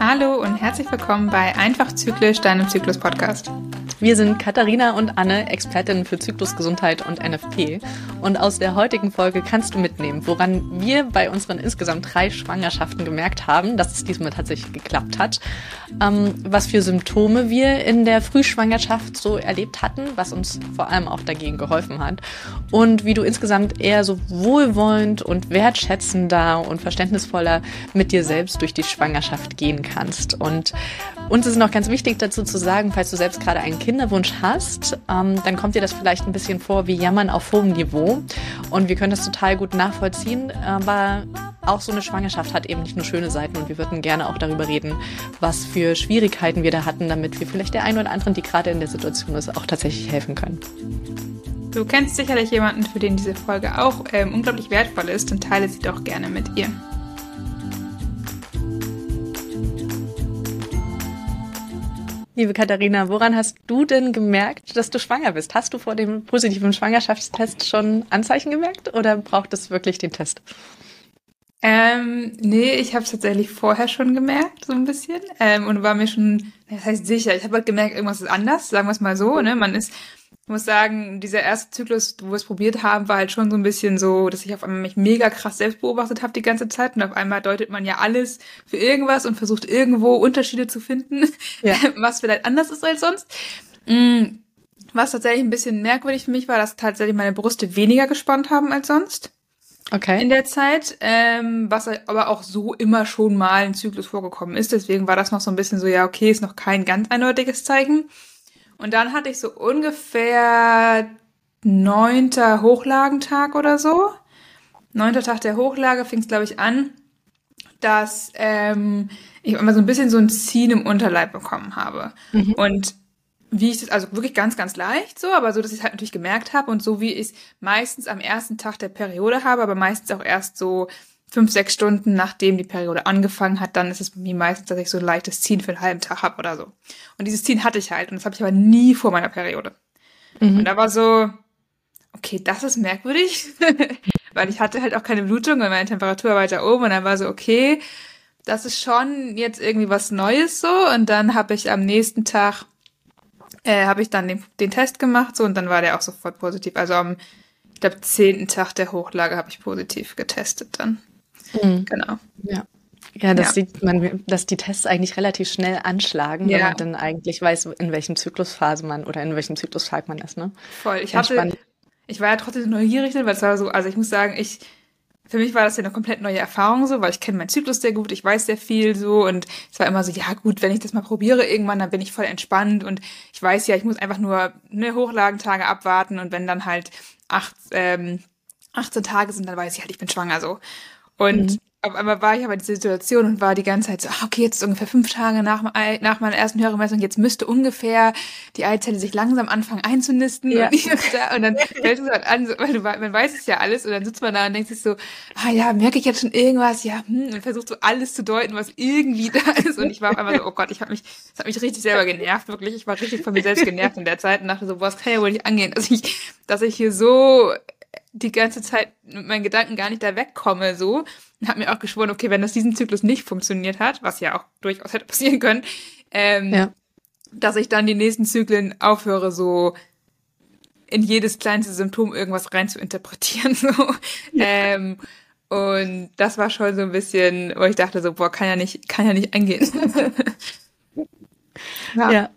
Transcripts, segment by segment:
Hallo und herzlich willkommen bei Einfach Zyklisch, deinem Zyklus-Podcast. Wir sind Katharina und Anne, Expertinnen für Zyklusgesundheit und NFP. Und aus der heutigen Folge kannst du mitnehmen, woran wir bei unseren insgesamt drei Schwangerschaften gemerkt haben, dass es diesmal tatsächlich geklappt hat, ähm, was für Symptome wir in der Frühschwangerschaft so erlebt hatten, was uns vor allem auch dagegen geholfen hat und wie du insgesamt eher so wohlwollend und wertschätzender und verständnisvoller mit dir selbst durch die Schwangerschaft gehen kannst. Und uns ist noch ganz wichtig dazu zu sagen, falls du selbst gerade einen Kinderwunsch hast, ähm, dann kommt dir das vielleicht ein bisschen vor wie Jammern auf hohem Niveau. Und wir können das total gut nachvollziehen, aber auch so eine Schwangerschaft hat eben nicht nur schöne Seiten und wir würden gerne auch darüber reden, was für Schwierigkeiten wir da hatten, damit wir vielleicht der einen oder anderen, die gerade in der Situation ist, auch tatsächlich helfen können. Du kennst sicherlich jemanden, für den diese Folge auch ähm, unglaublich wertvoll ist und teile sie doch gerne mit ihr. Liebe Katharina, woran hast du denn gemerkt, dass du schwanger bist? Hast du vor dem positiven Schwangerschaftstest schon Anzeichen gemerkt oder braucht es wirklich den Test? Ähm, nee, ich habe es tatsächlich vorher schon gemerkt, so ein bisschen. Ähm, und war mir schon, das heißt sicher, ich habe halt gemerkt, irgendwas ist anders, sagen wir es mal so. Ne? Man ist ich muss sagen, dieser erste Zyklus, wo wir es probiert haben, war halt schon so ein bisschen so, dass ich auf einmal mich mega krass selbst beobachtet habe die ganze Zeit und auf einmal deutet man ja alles für irgendwas und versucht irgendwo Unterschiede zu finden, ja. was vielleicht anders ist als sonst. Mm, was tatsächlich ein bisschen merkwürdig für mich war, dass tatsächlich meine Brüste weniger gespannt haben als sonst. Okay. In der Zeit, ähm, was aber auch so immer schon mal ein Zyklus vorgekommen ist. Deswegen war das noch so ein bisschen so, ja, okay, ist noch kein ganz eindeutiges Zeichen. Und dann hatte ich so ungefähr neunter Hochlagentag oder so. Neunter Tag der Hochlage fing es, glaube ich, an, dass ähm, ich immer so ein bisschen so ein Ziehen im Unterleib bekommen habe. Mhm. Und wie ich das, also wirklich ganz, ganz leicht so, aber so, dass ich es halt natürlich gemerkt habe und so wie ich es meistens am ersten Tag der Periode habe, aber meistens auch erst so fünf, sechs Stunden nachdem die Periode angefangen hat, dann ist es bei mir meistens, dass ich so ein leichtes Ziehen für einen halben Tag habe oder so. Und dieses Ziehen hatte ich halt und das habe ich aber nie vor meiner Periode. Mhm. Und da war so, okay, das ist merkwürdig, weil ich hatte halt auch keine Blutung und meine Temperatur war weiter oben und dann war so, okay, das ist schon jetzt irgendwie was Neues so und dann habe ich am nächsten Tag äh, habe ich dann den, den Test gemacht so und dann war der auch sofort positiv. Also am ich glaube, zehnten Tag der Hochlage habe ich positiv getestet dann. Mhm. Genau. Ja. Ja, das ja. sieht man, dass die Tests eigentlich relativ schnell anschlagen, ja. wenn man dann eigentlich weiß, in welchem Zyklusphase man oder in welchem Zyklustag man ist, ne? Voll. Ich hatte, ich war ja trotzdem neugierig, weil es war so, also ich muss sagen, ich, für mich war das ja eine komplett neue Erfahrung so, weil ich kenne meinen Zyklus sehr gut, ich weiß sehr viel so und es war immer so, ja gut, wenn ich das mal probiere irgendwann, dann bin ich voll entspannt und ich weiß ja, ich muss einfach nur ne Hochlagentage abwarten und wenn dann halt acht, ähm, 18 Tage sind, dann weiß ich halt, ich bin schwanger so. Und mhm. auf einmal war ich aber in dieser Situation und war die ganze Zeit so, ah, okay, jetzt ist ungefähr fünf Tage nach, nach meiner ersten Hörermessung, jetzt müsste ungefähr die Eizelle sich langsam anfangen einzunisten ja. und, und dann fällt es halt an, so, weil du, man weiß es ja alles und dann sitzt man da und denkt sich so, ah ja, merke ich jetzt schon irgendwas, ja, hm, und versucht so alles zu deuten, was irgendwie da ist und ich war auf einmal so, oh Gott, ich habe mich, das hat mich richtig selber genervt, wirklich, ich war richtig von mir selbst genervt in der Zeit und dachte so, boah, das kann ja wohl nicht angehen, dass ich, dass ich hier so die ganze Zeit mit meinen Gedanken gar nicht da wegkomme, so. Und habe mir auch geschworen, okay, wenn das diesen Zyklus nicht funktioniert hat, was ja auch durchaus hätte passieren können, ähm, ja. dass ich dann die nächsten Zyklen aufhöre, so in jedes kleinste Symptom irgendwas rein zu interpretieren, so. Ja. Ähm, und das war schon so ein bisschen, wo ich dachte so, boah, kann ja nicht, kann ja nicht angehen. ja. ja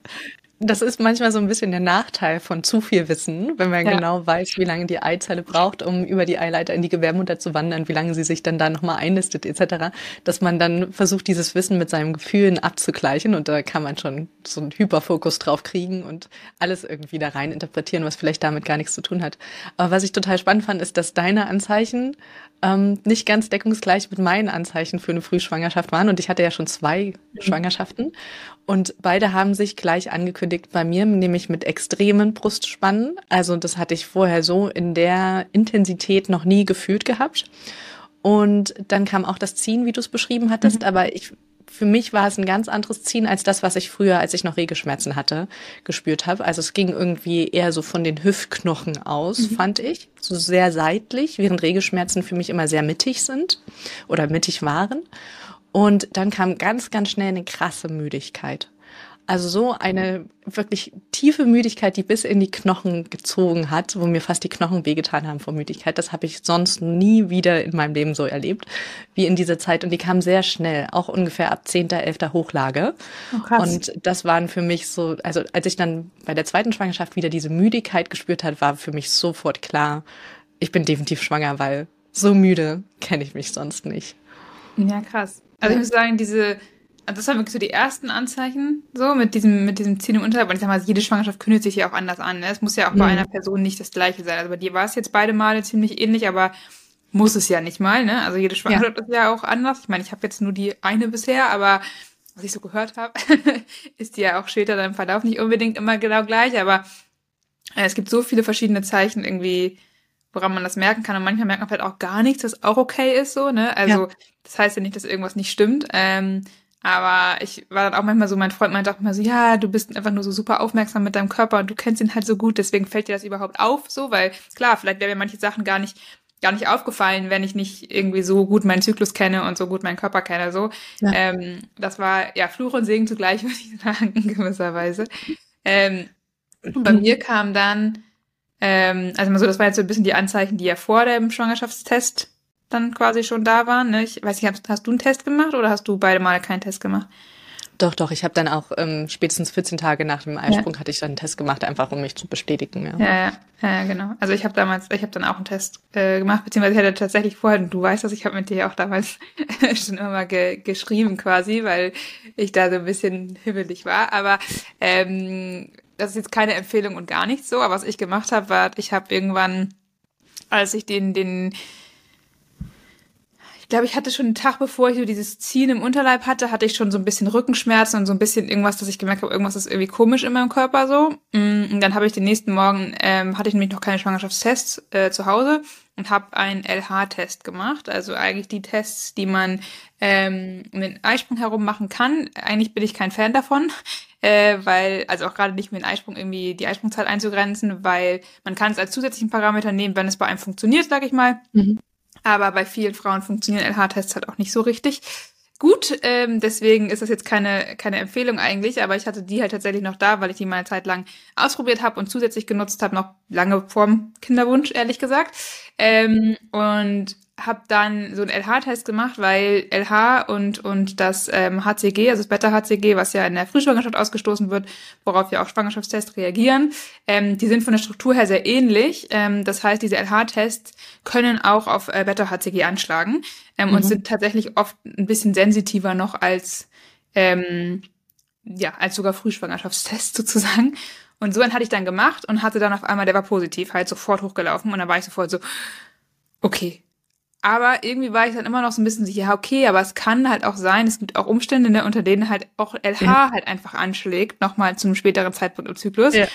das ist manchmal so ein bisschen der Nachteil von zu viel Wissen, wenn man ja. genau weiß, wie lange die Eizelle braucht, um über die Eileiter in die Gebärmutter zu wandern, wie lange sie sich dann da nochmal einlistet etc., dass man dann versucht, dieses Wissen mit seinen Gefühlen abzugleichen und da kann man schon so einen Hyperfokus drauf kriegen und alles irgendwie da rein interpretieren, was vielleicht damit gar nichts zu tun hat. Aber was ich total spannend fand, ist, dass deine Anzeichen ähm, nicht ganz deckungsgleich mit meinen Anzeichen für eine Frühschwangerschaft waren. Und ich hatte ja schon zwei mhm. Schwangerschaften. Und beide haben sich gleich angekündigt bei mir, nämlich mit extremen Brustspannen. Also das hatte ich vorher so in der Intensität noch nie gefühlt gehabt. Und dann kam auch das Ziehen, wie du es beschrieben hattest. Mhm. Aber ich für mich war es ein ganz anderes Ziehen als das, was ich früher, als ich noch Regelschmerzen hatte, gespürt habe. Also es ging irgendwie eher so von den Hüftknochen aus, mhm. fand ich. So sehr seitlich, während Regelschmerzen für mich immer sehr mittig sind oder mittig waren. Und dann kam ganz, ganz schnell eine krasse Müdigkeit. Also so eine wirklich tiefe Müdigkeit, die bis in die Knochen gezogen hat, wo mir fast die Knochen wehgetan haben vor Müdigkeit. Das habe ich sonst nie wieder in meinem Leben so erlebt wie in dieser Zeit. Und die kam sehr schnell, auch ungefähr ab 10., 11. Hochlage. Oh, und das waren für mich so, also als ich dann bei der zweiten Schwangerschaft wieder diese Müdigkeit gespürt hat, war für mich sofort klar, ich bin definitiv schwanger, weil so müde kenne ich mich sonst nicht. Ja, krass. Also ich muss sagen, diese also das waren wirklich so die ersten Anzeichen, so mit diesem, mit diesem Ziehen im Unterleib. Und ich sag mal, jede Schwangerschaft kündigt sich ja auch anders an. Ne? Es muss ja auch mhm. bei einer Person nicht das gleiche sein. Also bei dir war es jetzt beide Male ziemlich ähnlich, aber muss es ja nicht mal, ne? Also jede Schwangerschaft ja. ist ja auch anders. Ich meine, ich habe jetzt nur die eine bisher, aber was ich so gehört habe, ist die ja auch später dann im Verlauf nicht unbedingt immer genau gleich, aber äh, es gibt so viele verschiedene Zeichen irgendwie, woran man das merken kann. Und manchmal merkt man vielleicht auch gar nichts, was auch okay ist, so, ne? Also, ja. das heißt ja nicht, dass irgendwas nicht stimmt. Ähm, aber ich war dann auch manchmal so, mein Freund meinte auch immer so, ja, du bist einfach nur so super aufmerksam mit deinem Körper und du kennst ihn halt so gut, deswegen fällt dir das überhaupt auf, so, weil klar, vielleicht wären mir manche Sachen gar nicht gar nicht aufgefallen, wenn ich nicht irgendwie so gut meinen Zyklus kenne und so gut meinen Körper kenne. So, ja. ähm, das war ja Fluch und Segen zugleich, würde ich sagen, in gewisser Weise. Ähm, bei mir kam dann, ähm, also mal so, das war jetzt so ein bisschen die Anzeichen, die ja vor dem Schwangerschaftstest dann quasi schon da waren. Ne? Ich weiß nicht, hast, du einen Test gemacht oder hast du beide Male keinen Test gemacht? Doch, doch. Ich habe dann auch ähm, spätestens 14 Tage nach dem Eisprung ja. hatte ich dann einen Test gemacht, einfach um mich zu bestätigen. Ja, ja, ja, ja genau. Also ich habe damals, ich habe dann auch einen Test äh, gemacht, beziehungsweise ich hatte tatsächlich vorher, und du weißt das, ich habe mit dir auch damals schon immer mal ge geschrieben quasi, weil ich da so ein bisschen hibbelig war. Aber ähm, das ist jetzt keine Empfehlung und gar nichts so. Aber was ich gemacht habe, war, ich habe irgendwann, als ich den, den glaube, ich hatte schon einen Tag, bevor ich so dieses Ziehen im Unterleib hatte, hatte ich schon so ein bisschen Rückenschmerzen und so ein bisschen irgendwas, dass ich gemerkt habe, irgendwas ist irgendwie komisch in meinem Körper so. Mm, und dann habe ich den nächsten Morgen, ähm, hatte ich nämlich noch keine Schwangerschaftstests äh, zu Hause und habe einen LH-Test gemacht. Also eigentlich die Tests, die man ähm, um den Eisprung herum machen kann. Eigentlich bin ich kein Fan davon. Äh, weil, also auch gerade nicht mit dem Eisprung irgendwie die Eisprungzeit einzugrenzen, weil man kann es als zusätzlichen Parameter nehmen, wenn es bei einem funktioniert, sag ich mal. Mhm. Aber bei vielen Frauen funktionieren LH-Tests halt auch nicht so richtig gut. Ähm, deswegen ist das jetzt keine, keine Empfehlung eigentlich, aber ich hatte die halt tatsächlich noch da, weil ich die mal eine Zeit lang ausprobiert habe und zusätzlich genutzt habe, noch lange vorm Kinderwunsch, ehrlich gesagt. Ähm, und habe dann so einen LH-Test gemacht, weil LH und, und das ähm, HCG, also das Beta-HCG, was ja in der Frühschwangerschaft ausgestoßen wird, worauf ja auch Schwangerschaftstests reagieren, ähm, die sind von der Struktur her sehr ähnlich. Ähm, das heißt, diese LH-Tests können auch auf äh, Beta-HCG anschlagen ähm, mhm. und sind tatsächlich oft ein bisschen sensitiver noch als, ähm, ja, als sogar Frühschwangerschaftstests sozusagen. Und so einen hatte ich dann gemacht und hatte dann auf einmal, der war positiv, halt sofort hochgelaufen und dann war ich sofort so, okay, aber irgendwie war ich dann immer noch so ein bisschen ja, okay, aber es kann halt auch sein, es gibt auch Umstände, ne, unter denen halt auch LH ja. halt einfach anschlägt, nochmal zu einem späteren Zeitpunkt im Zyklus. Ja.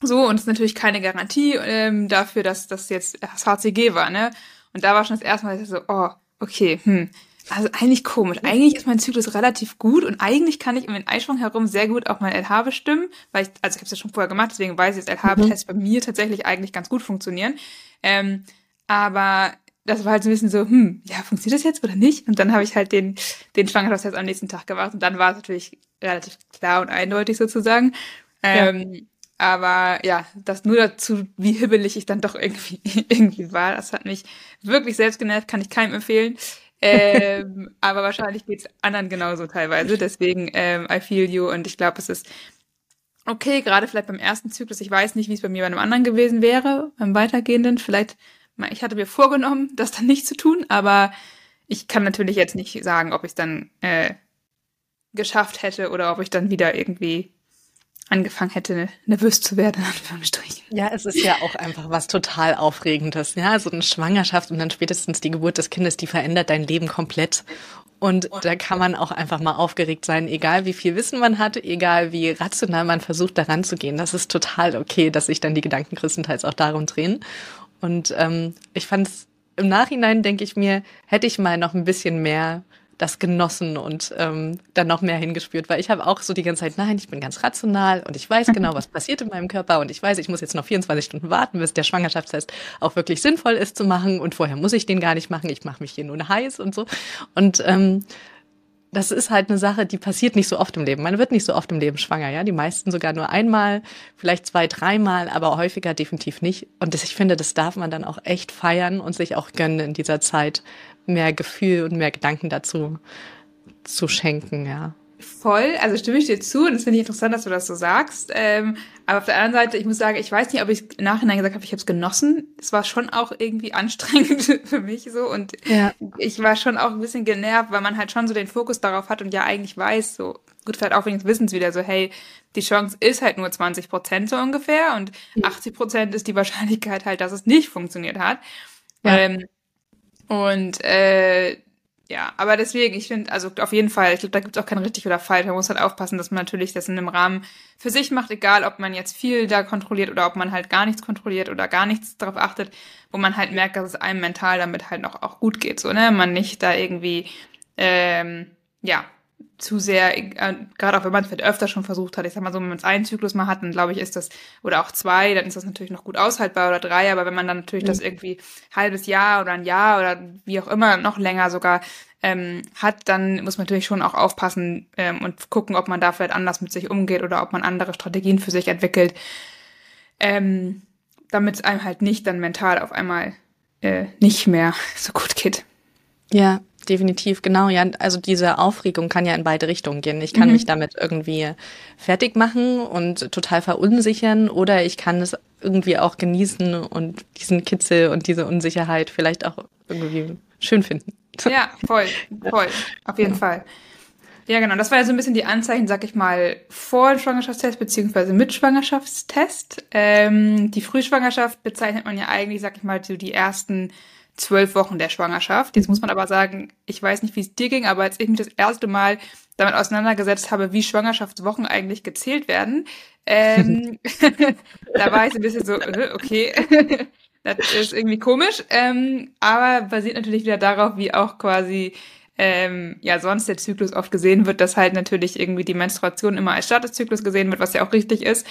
So, und es ist natürlich keine Garantie ähm, dafür, dass das jetzt das HCG war, ne? Und da war schon das erste Mal so, oh, okay, hm. Also eigentlich komisch. Eigentlich ist mein Zyklus relativ gut und eigentlich kann ich um den Eisprung herum sehr gut auch mein LH bestimmen, weil ich, also ich habe es ja schon vorher gemacht, deswegen weiß ich, dass LH-Tests mhm. bei mir tatsächlich eigentlich ganz gut funktionieren. Ähm, aber das war halt so ein bisschen so, hm, ja, funktioniert das jetzt oder nicht? Und dann habe ich halt den, den Schwangerschaftstest am nächsten Tag gemacht und dann war es natürlich relativ klar und eindeutig sozusagen. Ähm, ja. Aber ja, das nur dazu, wie hibbelig ich dann doch irgendwie, irgendwie war. Das hat mich wirklich selbst genervt, kann ich keinem empfehlen. ähm, aber wahrscheinlich geht's anderen genauso teilweise. Deswegen, ähm, I feel you und ich glaube, es ist okay, gerade vielleicht beim ersten Zyklus. Ich weiß nicht, wie es bei mir bei einem anderen gewesen wäre, beim weitergehenden. Vielleicht ich hatte mir vorgenommen, das dann nicht zu tun, aber ich kann natürlich jetzt nicht sagen, ob ich es dann äh, geschafft hätte oder ob ich dann wieder irgendwie angefangen hätte, nervös zu werden, Ja, es ist ja auch einfach was total Aufregendes. Ja, so eine Schwangerschaft und dann spätestens die Geburt des Kindes, die verändert dein Leben komplett. Und da kann man auch einfach mal aufgeregt sein, egal wie viel Wissen man hat, egal wie rational man versucht, daran zu gehen. Das ist total okay, dass sich dann die Gedanken größtenteils auch darum drehen. Und ähm, ich fand es im Nachhinein, denke ich mir, hätte ich mal noch ein bisschen mehr das genossen und ähm, dann noch mehr hingespürt, weil ich habe auch so die ganze Zeit, nein, ich bin ganz rational und ich weiß genau, was passiert in meinem Körper und ich weiß, ich muss jetzt noch 24 Stunden warten, bis der Schwangerschaftstest auch wirklich sinnvoll ist zu machen und vorher muss ich den gar nicht machen, ich mache mich hier nur heiß und so. Und ähm, das ist halt eine Sache, die passiert nicht so oft im Leben. Man wird nicht so oft im Leben schwanger, ja. Die meisten sogar nur einmal, vielleicht zwei, dreimal, aber häufiger definitiv nicht. Und das, ich finde, das darf man dann auch echt feiern und sich auch gönnen in dieser Zeit, mehr Gefühl und mehr Gedanken dazu zu schenken, ja. Voll, also stimme ich dir zu und das finde ich interessant, dass du das so sagst. Ähm, aber auf der anderen Seite, ich muss sagen, ich weiß nicht, ob ich im Nachhinein gesagt habe, ich habe es genossen. Es war schon auch irgendwie anstrengend für mich so und ja. ich war schon auch ein bisschen genervt, weil man halt schon so den Fokus darauf hat und ja eigentlich weiß, so gut, vielleicht auch wegen des Wissens wieder so, hey, die Chance ist halt nur 20 Prozent so ungefähr und 80 Prozent ist die Wahrscheinlichkeit halt, dass es nicht funktioniert hat. Ja. Ähm, und äh, ja, aber deswegen, ich finde, also auf jeden Fall, ich glaube, da gibt es auch kein richtig oder falsch. Man muss halt aufpassen, dass man natürlich das in einem Rahmen für sich macht, egal ob man jetzt viel da kontrolliert oder ob man halt gar nichts kontrolliert oder gar nichts darauf achtet, wo man halt merkt, dass es einem mental damit halt noch auch gut geht, so, ne? Man nicht da irgendwie, ähm, ja, zu sehr, äh, gerade auch wenn man es vielleicht öfter schon versucht hat, ich sag mal so, wenn man es einen Zyklus mal hat, dann glaube ich, ist das, oder auch zwei, dann ist das natürlich noch gut aushaltbar oder drei, aber wenn man dann natürlich mhm. das irgendwie halbes Jahr oder ein Jahr oder wie auch immer noch länger sogar ähm, hat, dann muss man natürlich schon auch aufpassen ähm, und gucken, ob man da vielleicht anders mit sich umgeht oder ob man andere Strategien für sich entwickelt, ähm, damit es einem halt nicht dann mental auf einmal äh, nicht mehr so gut geht. Ja, definitiv, genau. Ja, also diese Aufregung kann ja in beide Richtungen gehen. Ich kann mhm. mich damit irgendwie fertig machen und total verunsichern oder ich kann es irgendwie auch genießen und diesen Kitzel und diese Unsicherheit vielleicht auch irgendwie schön finden. Ja, voll, voll, auf jeden ja. Fall. Ja, genau. Das war ja so ein bisschen die Anzeichen, sag ich mal, vor dem Schwangerschaftstest beziehungsweise mit Schwangerschaftstest. Ähm, die Frühschwangerschaft bezeichnet man ja eigentlich, sag ich mal, so die ersten zwölf Wochen der Schwangerschaft. Jetzt muss man aber sagen, ich weiß nicht, wie es dir ging, aber als ich mich das erste Mal damit auseinandergesetzt habe, wie Schwangerschaftswochen eigentlich gezählt werden, ähm, da war ich so ein bisschen so, äh, okay, das ist irgendwie komisch, ähm, aber basiert natürlich wieder darauf, wie auch quasi ähm, ja sonst der Zyklus oft gesehen wird, dass halt natürlich irgendwie die Menstruation immer als Start des Zyklus gesehen wird, was ja auch richtig ist,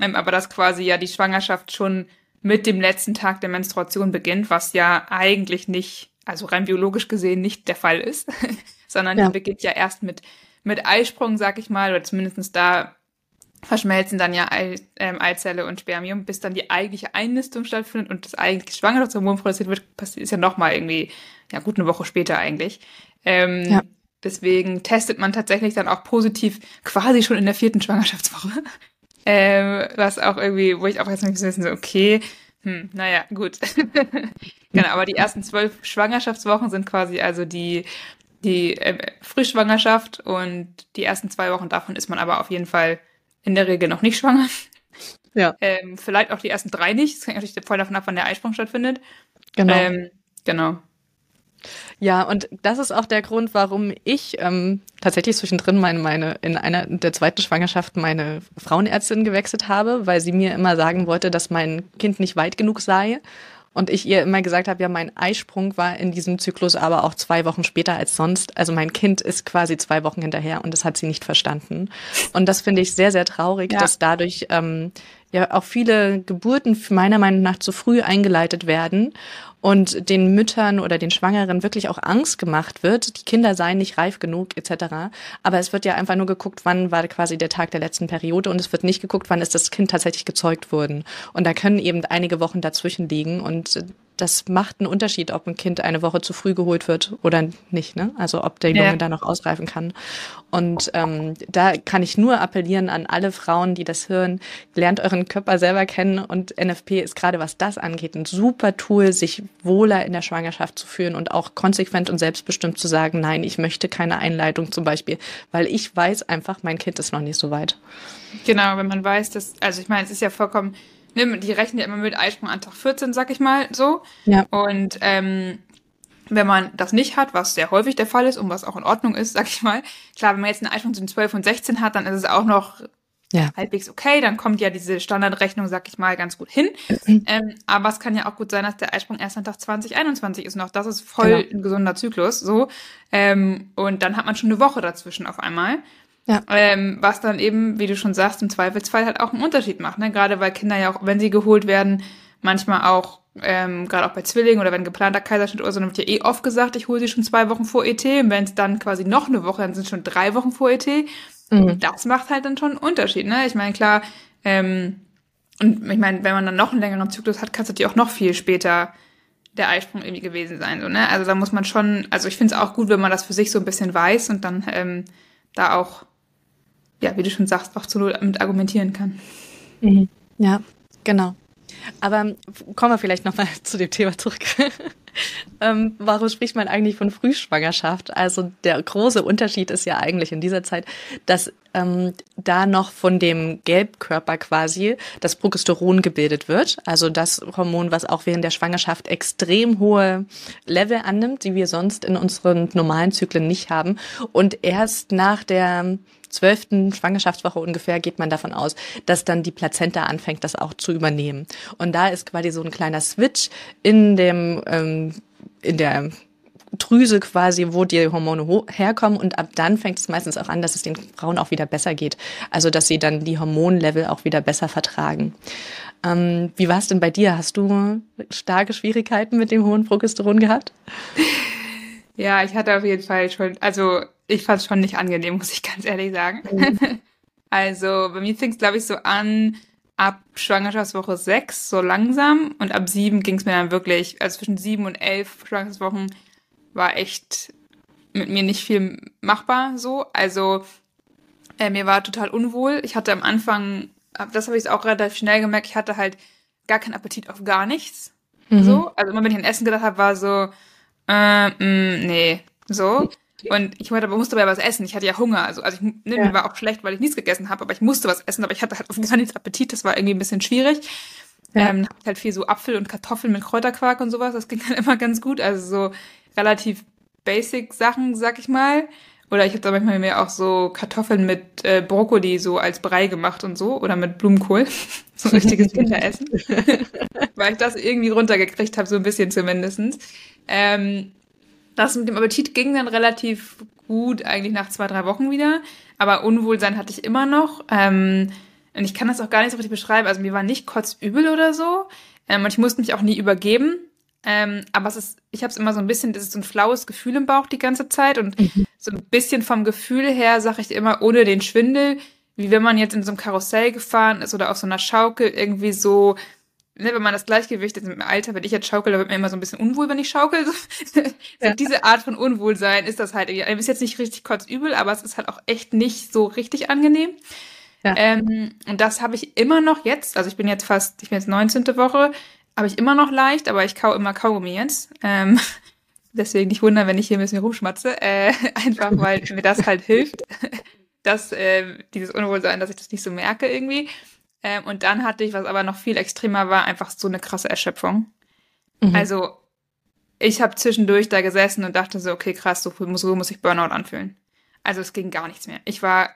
ähm, aber dass quasi ja die Schwangerschaft schon mit dem letzten Tag der Menstruation beginnt, was ja eigentlich nicht, also rein biologisch gesehen nicht der Fall ist, sondern ja. die beginnt ja erst mit, mit Eisprung, sag ich mal, oder zumindestens da verschmelzen dann ja Ei, ähm, Eizelle und Spermium, bis dann die eigentliche Einnistung stattfindet und das eigentliche Schwangerschaftshormon produziert wird, ist ja nochmal irgendwie, ja gut eine Woche später eigentlich. Ähm, ja. Deswegen testet man tatsächlich dann auch positiv quasi schon in der vierten Schwangerschaftswoche. Ähm, was auch irgendwie, wo ich auch jetzt nicht so wissen, so, okay, hm, naja, gut. genau, aber die ersten zwölf Schwangerschaftswochen sind quasi also die, die äh, Frühschwangerschaft und die ersten zwei Wochen davon ist man aber auf jeden Fall in der Regel noch nicht schwanger. Ja. Ähm, vielleicht auch die ersten drei nicht. Das hängt natürlich voll davon ab, wann der Eisprung stattfindet. Genau. Ähm, genau. Ja, und das ist auch der Grund, warum ich ähm, tatsächlich zwischendrin meine, meine in einer der zweiten Schwangerschaft meine Frauenärztin gewechselt habe, weil sie mir immer sagen wollte, dass mein Kind nicht weit genug sei. Und ich ihr immer gesagt habe, ja, mein Eisprung war in diesem Zyklus aber auch zwei Wochen später als sonst. Also mein Kind ist quasi zwei Wochen hinterher und das hat sie nicht verstanden. Und das finde ich sehr, sehr traurig, ja. dass dadurch ähm, ja auch viele Geburten meiner Meinung nach zu früh eingeleitet werden und den Müttern oder den Schwangeren wirklich auch Angst gemacht wird, die Kinder seien nicht reif genug etc. Aber es wird ja einfach nur geguckt, wann war quasi der Tag der letzten Periode und es wird nicht geguckt, wann ist das Kind tatsächlich gezeugt worden. Und da können eben einige Wochen dazwischen liegen und das macht einen Unterschied, ob ein Kind eine Woche zu früh geholt wird oder nicht. Ne? Also ob der Junge ja. da noch ausreifen kann. Und ähm, da kann ich nur appellieren an alle Frauen, die das hören, lernt euren Körper selber kennen und NFP ist gerade was das angeht ein super Tool, sich wohler in der Schwangerschaft zu fühlen und auch konsequent und selbstbestimmt zu sagen, nein, ich möchte keine Einleitung zum Beispiel, weil ich weiß einfach, mein Kind ist noch nicht so weit. Genau, wenn man weiß, dass, also ich meine, es ist ja vollkommen die rechnen ja immer mit Eisprung an Tag 14, sag ich mal so. Ja. Und ähm, wenn man das nicht hat, was sehr häufig der Fall ist und was auch in Ordnung ist, sag ich mal, klar, wenn man jetzt einen Eisprung zwischen 12 und 16 hat, dann ist es auch noch ja. halbwegs okay, dann kommt ja diese Standardrechnung, sag ich mal, ganz gut hin. Mhm. Ähm, aber es kann ja auch gut sein, dass der Eisprung erst an Tag 2021 ist noch. Das ist voll genau. ein gesunder Zyklus, so. Ähm, und dann hat man schon eine Woche dazwischen auf einmal. Ja. Ähm, was dann eben, wie du schon sagst, im Zweifelsfall halt auch einen Unterschied macht. Ne? Gerade weil Kinder ja auch, wenn sie geholt werden, manchmal auch, ähm, gerade auch bei Zwillingen oder wenn geplanter Kaiserschnitt oder so, dann wird ja eh oft gesagt, ich hole sie schon zwei Wochen vor ET. Und wenn es dann quasi noch eine Woche, dann sind es schon drei Wochen vor ET. Mhm. Das macht halt dann schon einen Unterschied. Ne? Ich meine, klar, ähm, und ich meine, wenn man dann noch einen längeren Zyklus hat, kann es natürlich auch noch viel später der Eisprung irgendwie gewesen sein. So, ne? Also da muss man schon, also ich finde es auch gut, wenn man das für sich so ein bisschen weiß und dann ähm, da auch ja, wie du schon sagst, auch zu Null mit argumentieren kann. Mhm. Ja, genau. Aber kommen wir vielleicht nochmal zu dem Thema zurück. ähm, warum spricht man eigentlich von Frühschwangerschaft? Also der große Unterschied ist ja eigentlich in dieser Zeit, dass ähm, da noch von dem Gelbkörper quasi das Progesteron gebildet wird. Also das Hormon, was auch während der Schwangerschaft extrem hohe Level annimmt, die wir sonst in unseren normalen Zyklen nicht haben. Und erst nach der zwölften Schwangerschaftswoche ungefähr geht man davon aus, dass dann die Plazenta anfängt, das auch zu übernehmen. Und da ist quasi so ein kleiner Switch in dem ähm, in der Drüse quasi, wo die Hormone herkommen und ab dann fängt es meistens auch an, dass es den Frauen auch wieder besser geht. Also dass sie dann die Hormonlevel auch wieder besser vertragen. Ähm, wie war es denn bei dir? Hast du starke Schwierigkeiten mit dem hohen Progesteron gehabt? Ja, ich hatte auf jeden Fall schon, also ich fand es schon nicht angenehm, muss ich ganz ehrlich sagen. Mhm. also bei mir fing es, glaube ich, so an ab Schwangerschaftswoche 6 so langsam und ab 7 ging es mir dann wirklich, also zwischen 7 und 11 Schwangerschaftswochen war echt mit mir nicht viel machbar so. Also äh, mir war total unwohl. Ich hatte am Anfang, das habe ich auch relativ schnell gemerkt, ich hatte halt gar keinen Appetit auf gar nichts. Mhm. So, also immer wenn ich an Essen gedacht habe, war so, äh, mh, mm, nee, so. Und ich musste aber was essen. Ich hatte ja Hunger. Also, also ich, ne, ja. mir war auch schlecht, weil ich nichts gegessen habe, aber ich musste was essen, aber ich hatte halt auf gar nichts Appetit. Das war irgendwie ein bisschen schwierig. Ja. Ähm, hab halt viel so Apfel und Kartoffeln mit Kräuterquark und sowas. Das ging halt immer ganz gut. Also so relativ basic Sachen, sag ich mal. Oder ich habe da manchmal mir auch so Kartoffeln mit äh, Brokkoli so als Brei gemacht und so. Oder mit Blumenkohl. so ein richtiges Kinderessen. Weil ich das irgendwie runtergekriegt habe, so ein bisschen zumindestens. Ähm, das mit dem Appetit ging dann relativ gut, eigentlich nach zwei, drei Wochen wieder. Aber Unwohlsein hatte ich immer noch. Ähm, und ich kann das auch gar nicht so richtig beschreiben. Also mir war nicht kotzübel oder so. Ähm, und ich musste mich auch nie übergeben. Ähm, aber es ist, ich habe es immer so ein bisschen, das ist so ein flaues Gefühl im Bauch die ganze Zeit. Und mhm. so ein bisschen vom Gefühl her sage ich immer, ohne den Schwindel, wie wenn man jetzt in so einem Karussell gefahren ist oder auf so einer Schaukel irgendwie so ne, wenn man das Gleichgewicht ist im Alter, wenn ich jetzt schaukel, da wird mir immer so ein bisschen unwohl, wenn ich schaukel. So, ja. diese Art von Unwohlsein ist das halt. Ist jetzt nicht richtig kotzübel, aber es ist halt auch echt nicht so richtig angenehm. Ja. Ähm, und das habe ich immer noch jetzt. Also ich bin jetzt fast, ich bin jetzt 19. Woche, habe ich immer noch leicht, aber ich kau immer Kaugummi jetzt. Ähm, deswegen nicht wundern, wenn ich hier ein bisschen rumschmatze. Äh, einfach weil mir das halt hilft, dass äh, dieses Unwohlsein, dass ich das nicht so merke irgendwie. Ähm, und dann hatte ich, was aber noch viel extremer war, einfach so eine krasse Erschöpfung. Mhm. Also ich habe zwischendurch da gesessen und dachte so, okay, krass, so muss, so muss ich Burnout anfühlen. Also es ging gar nichts mehr. Ich war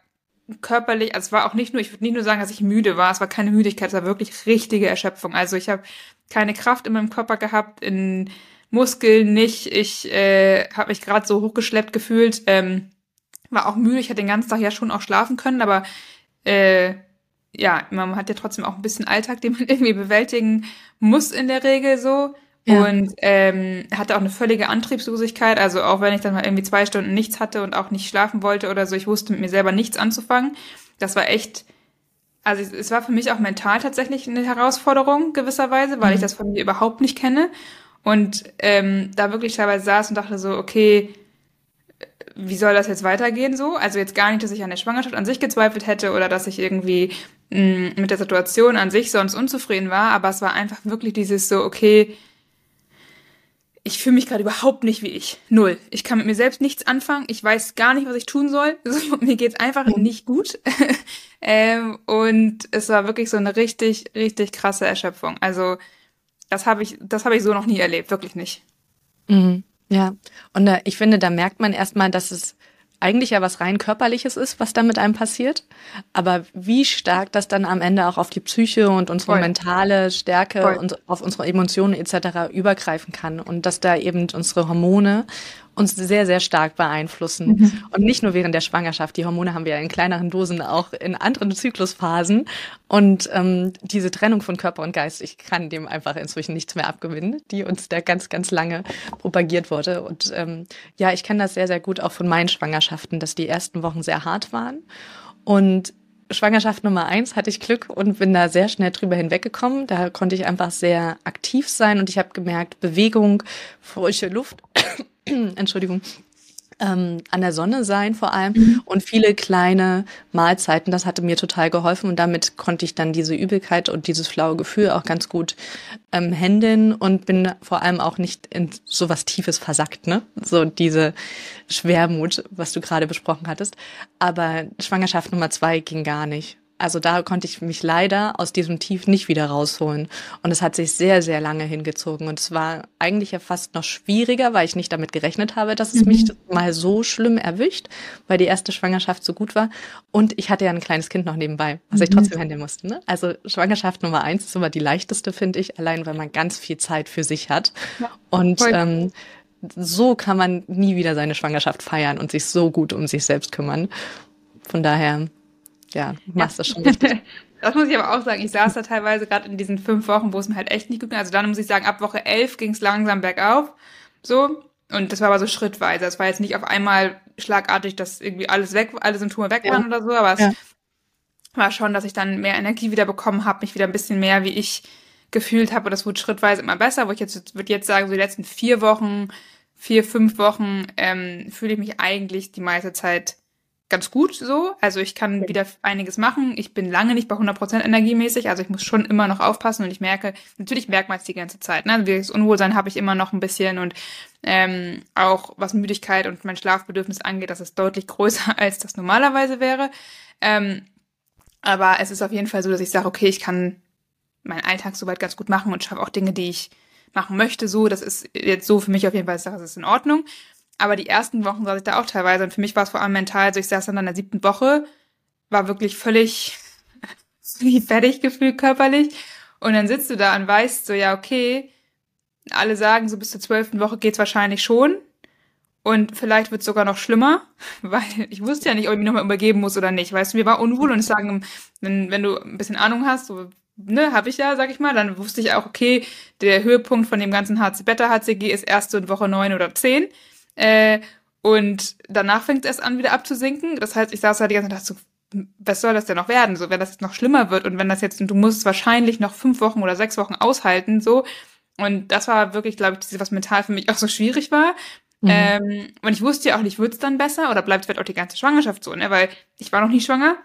körperlich, also es war auch nicht nur, ich würde nicht nur sagen, dass ich müde war, es war keine Müdigkeit, es war wirklich richtige Erschöpfung. Also ich habe keine Kraft in meinem Körper gehabt, in Muskeln nicht. Ich äh, habe mich gerade so hochgeschleppt gefühlt, ähm, war auch müde. Ich hätte den ganzen Tag ja schon auch schlafen können, aber äh, ja, man hat ja trotzdem auch ein bisschen Alltag, den man irgendwie bewältigen muss in der Regel so. Ja. Und ähm, hatte auch eine völlige Antriebslosigkeit. Also auch wenn ich dann mal irgendwie zwei Stunden nichts hatte und auch nicht schlafen wollte oder so, ich wusste mit mir selber nichts anzufangen. Das war echt, also es war für mich auch mental tatsächlich eine Herausforderung gewisserweise, weil mhm. ich das von mir überhaupt nicht kenne. Und ähm, da wirklich teilweise saß und dachte so, okay, wie soll das jetzt weitergehen so? Also jetzt gar nicht, dass ich an der Schwangerschaft an sich gezweifelt hätte oder dass ich irgendwie mh, mm, mit der Situation an sich sonst unzufrieden war, aber es war einfach wirklich dieses so, okay, ich fühle mich gerade überhaupt nicht wie ich. Null. Ich kann mit mir selbst nichts anfangen. Ich weiß gar nicht, was ich tun soll. So, mir geht's einfach nicht gut. ähm, und es war wirklich so eine richtig, richtig krasse Erschöpfung. Also das habe ich, das habe ich so noch nie erlebt, wirklich nicht. Mhm. Ja, und äh, ich finde, da merkt man erstmal, dass es eigentlich ja was rein körperliches ist, was da mit einem passiert. Aber wie stark das dann am Ende auch auf die Psyche und unsere Voll. mentale Stärke Voll. und auf unsere Emotionen etc. übergreifen kann und dass da eben unsere Hormone uns sehr, sehr stark beeinflussen. Mhm. Und nicht nur während der Schwangerschaft. Die Hormone haben wir ja in kleineren Dosen auch in anderen Zyklusphasen. Und ähm, diese Trennung von Körper und Geist, ich kann dem einfach inzwischen nichts mehr abgewinnen, die uns da ganz, ganz lange propagiert wurde. Und ähm, ja, ich kenne das sehr, sehr gut auch von meinen Schwangerschaften, dass die ersten Wochen sehr hart waren. Und Schwangerschaft Nummer eins hatte ich Glück und bin da sehr schnell drüber hinweggekommen. Da konnte ich einfach sehr aktiv sein und ich habe gemerkt, Bewegung, frische Luft Entschuldigung, ähm, an der Sonne sein vor allem mhm. und viele kleine Mahlzeiten. Das hatte mir total geholfen und damit konnte ich dann diese Übelkeit und dieses flaue Gefühl auch ganz gut ähm, händeln und bin vor allem auch nicht in sowas Tiefes versackt, ne? So diese Schwermut, was du gerade besprochen hattest. Aber Schwangerschaft Nummer zwei ging gar nicht. Also da konnte ich mich leider aus diesem Tief nicht wieder rausholen. Und es hat sich sehr, sehr lange hingezogen. Und es war eigentlich ja fast noch schwieriger, weil ich nicht damit gerechnet habe, dass es mhm. mich mal so schlimm erwischt, weil die erste Schwangerschaft so gut war. Und ich hatte ja ein kleines Kind noch nebenbei, was mhm. ich trotzdem handeln musste. Ne? Also Schwangerschaft Nummer eins ist immer die leichteste, finde ich, allein weil man ganz viel Zeit für sich hat. Ja, und ähm, so kann man nie wieder seine Schwangerschaft feiern und sich so gut um sich selbst kümmern. Von daher ja, machst ja. das schon richtig. Das muss ich aber auch sagen. Ich saß da teilweise gerade in diesen fünf Wochen, wo es mir halt echt nicht gut ging. Also dann muss ich sagen, ab Woche elf ging es langsam bergauf. So. Und das war aber so schrittweise. Es war jetzt nicht auf einmal schlagartig, dass irgendwie alles weg, alle Symptome weg waren ja. oder so, aber es ja. war schon, dass ich dann mehr Energie wieder bekommen habe, mich wieder ein bisschen mehr, wie ich gefühlt habe. Und das wurde schrittweise immer besser, wo ich jetzt, würde jetzt sagen, so die letzten vier Wochen, vier, fünf Wochen, ähm, fühle ich mich eigentlich die meiste Zeit ganz gut so. Also ich kann wieder einiges machen. Ich bin lange nicht bei 100% energiemäßig, also ich muss schon immer noch aufpassen und ich merke, natürlich merkt man es die ganze Zeit. Ne? Das Unwohlsein habe ich immer noch ein bisschen und ähm, auch was Müdigkeit und mein Schlafbedürfnis angeht, das ist deutlich größer, als das normalerweise wäre. Ähm, aber es ist auf jeden Fall so, dass ich sage, okay, ich kann meinen Alltag soweit ganz gut machen und schaffe auch Dinge, die ich machen möchte. So, das ist jetzt so für mich auf jeden Fall, das ist in Ordnung. Aber die ersten Wochen saß ich da auch teilweise und für mich war es vor allem mental, also ich saß dann in der siebten Woche, war wirklich völlig, völlig fertig gefühlt körperlich. Und dann sitzt du da und weißt so, ja, okay, alle sagen, so bis zur zwölften Woche geht's wahrscheinlich schon. Und vielleicht wird's sogar noch schlimmer, weil ich wusste ja nicht, ob ich mich nochmal übergeben muss oder nicht. Weißt du, mir war unwohl und ich sage, wenn, wenn du ein bisschen Ahnung hast, so, ne, habe ich ja, sag ich mal, dann wusste ich auch, okay, der Höhepunkt von dem ganzen HC Beta HCG ist erst so in Woche neun oder zehn. Äh, und danach fängt es erst an, wieder abzusinken. Das heißt, ich saß halt die ganze Zeit und dachte so, was soll das denn noch werden? So, wenn das jetzt noch schlimmer wird und wenn das jetzt, du musst wahrscheinlich noch fünf Wochen oder sechs Wochen aushalten, so. Und das war wirklich, glaube ich, was mental für mich auch so schwierig war. Mhm. Ähm, und ich wusste ja auch nicht, wird's dann besser oder bleibt vielleicht auch die ganze Schwangerschaft so, ne? Weil ich war noch nie schwanger.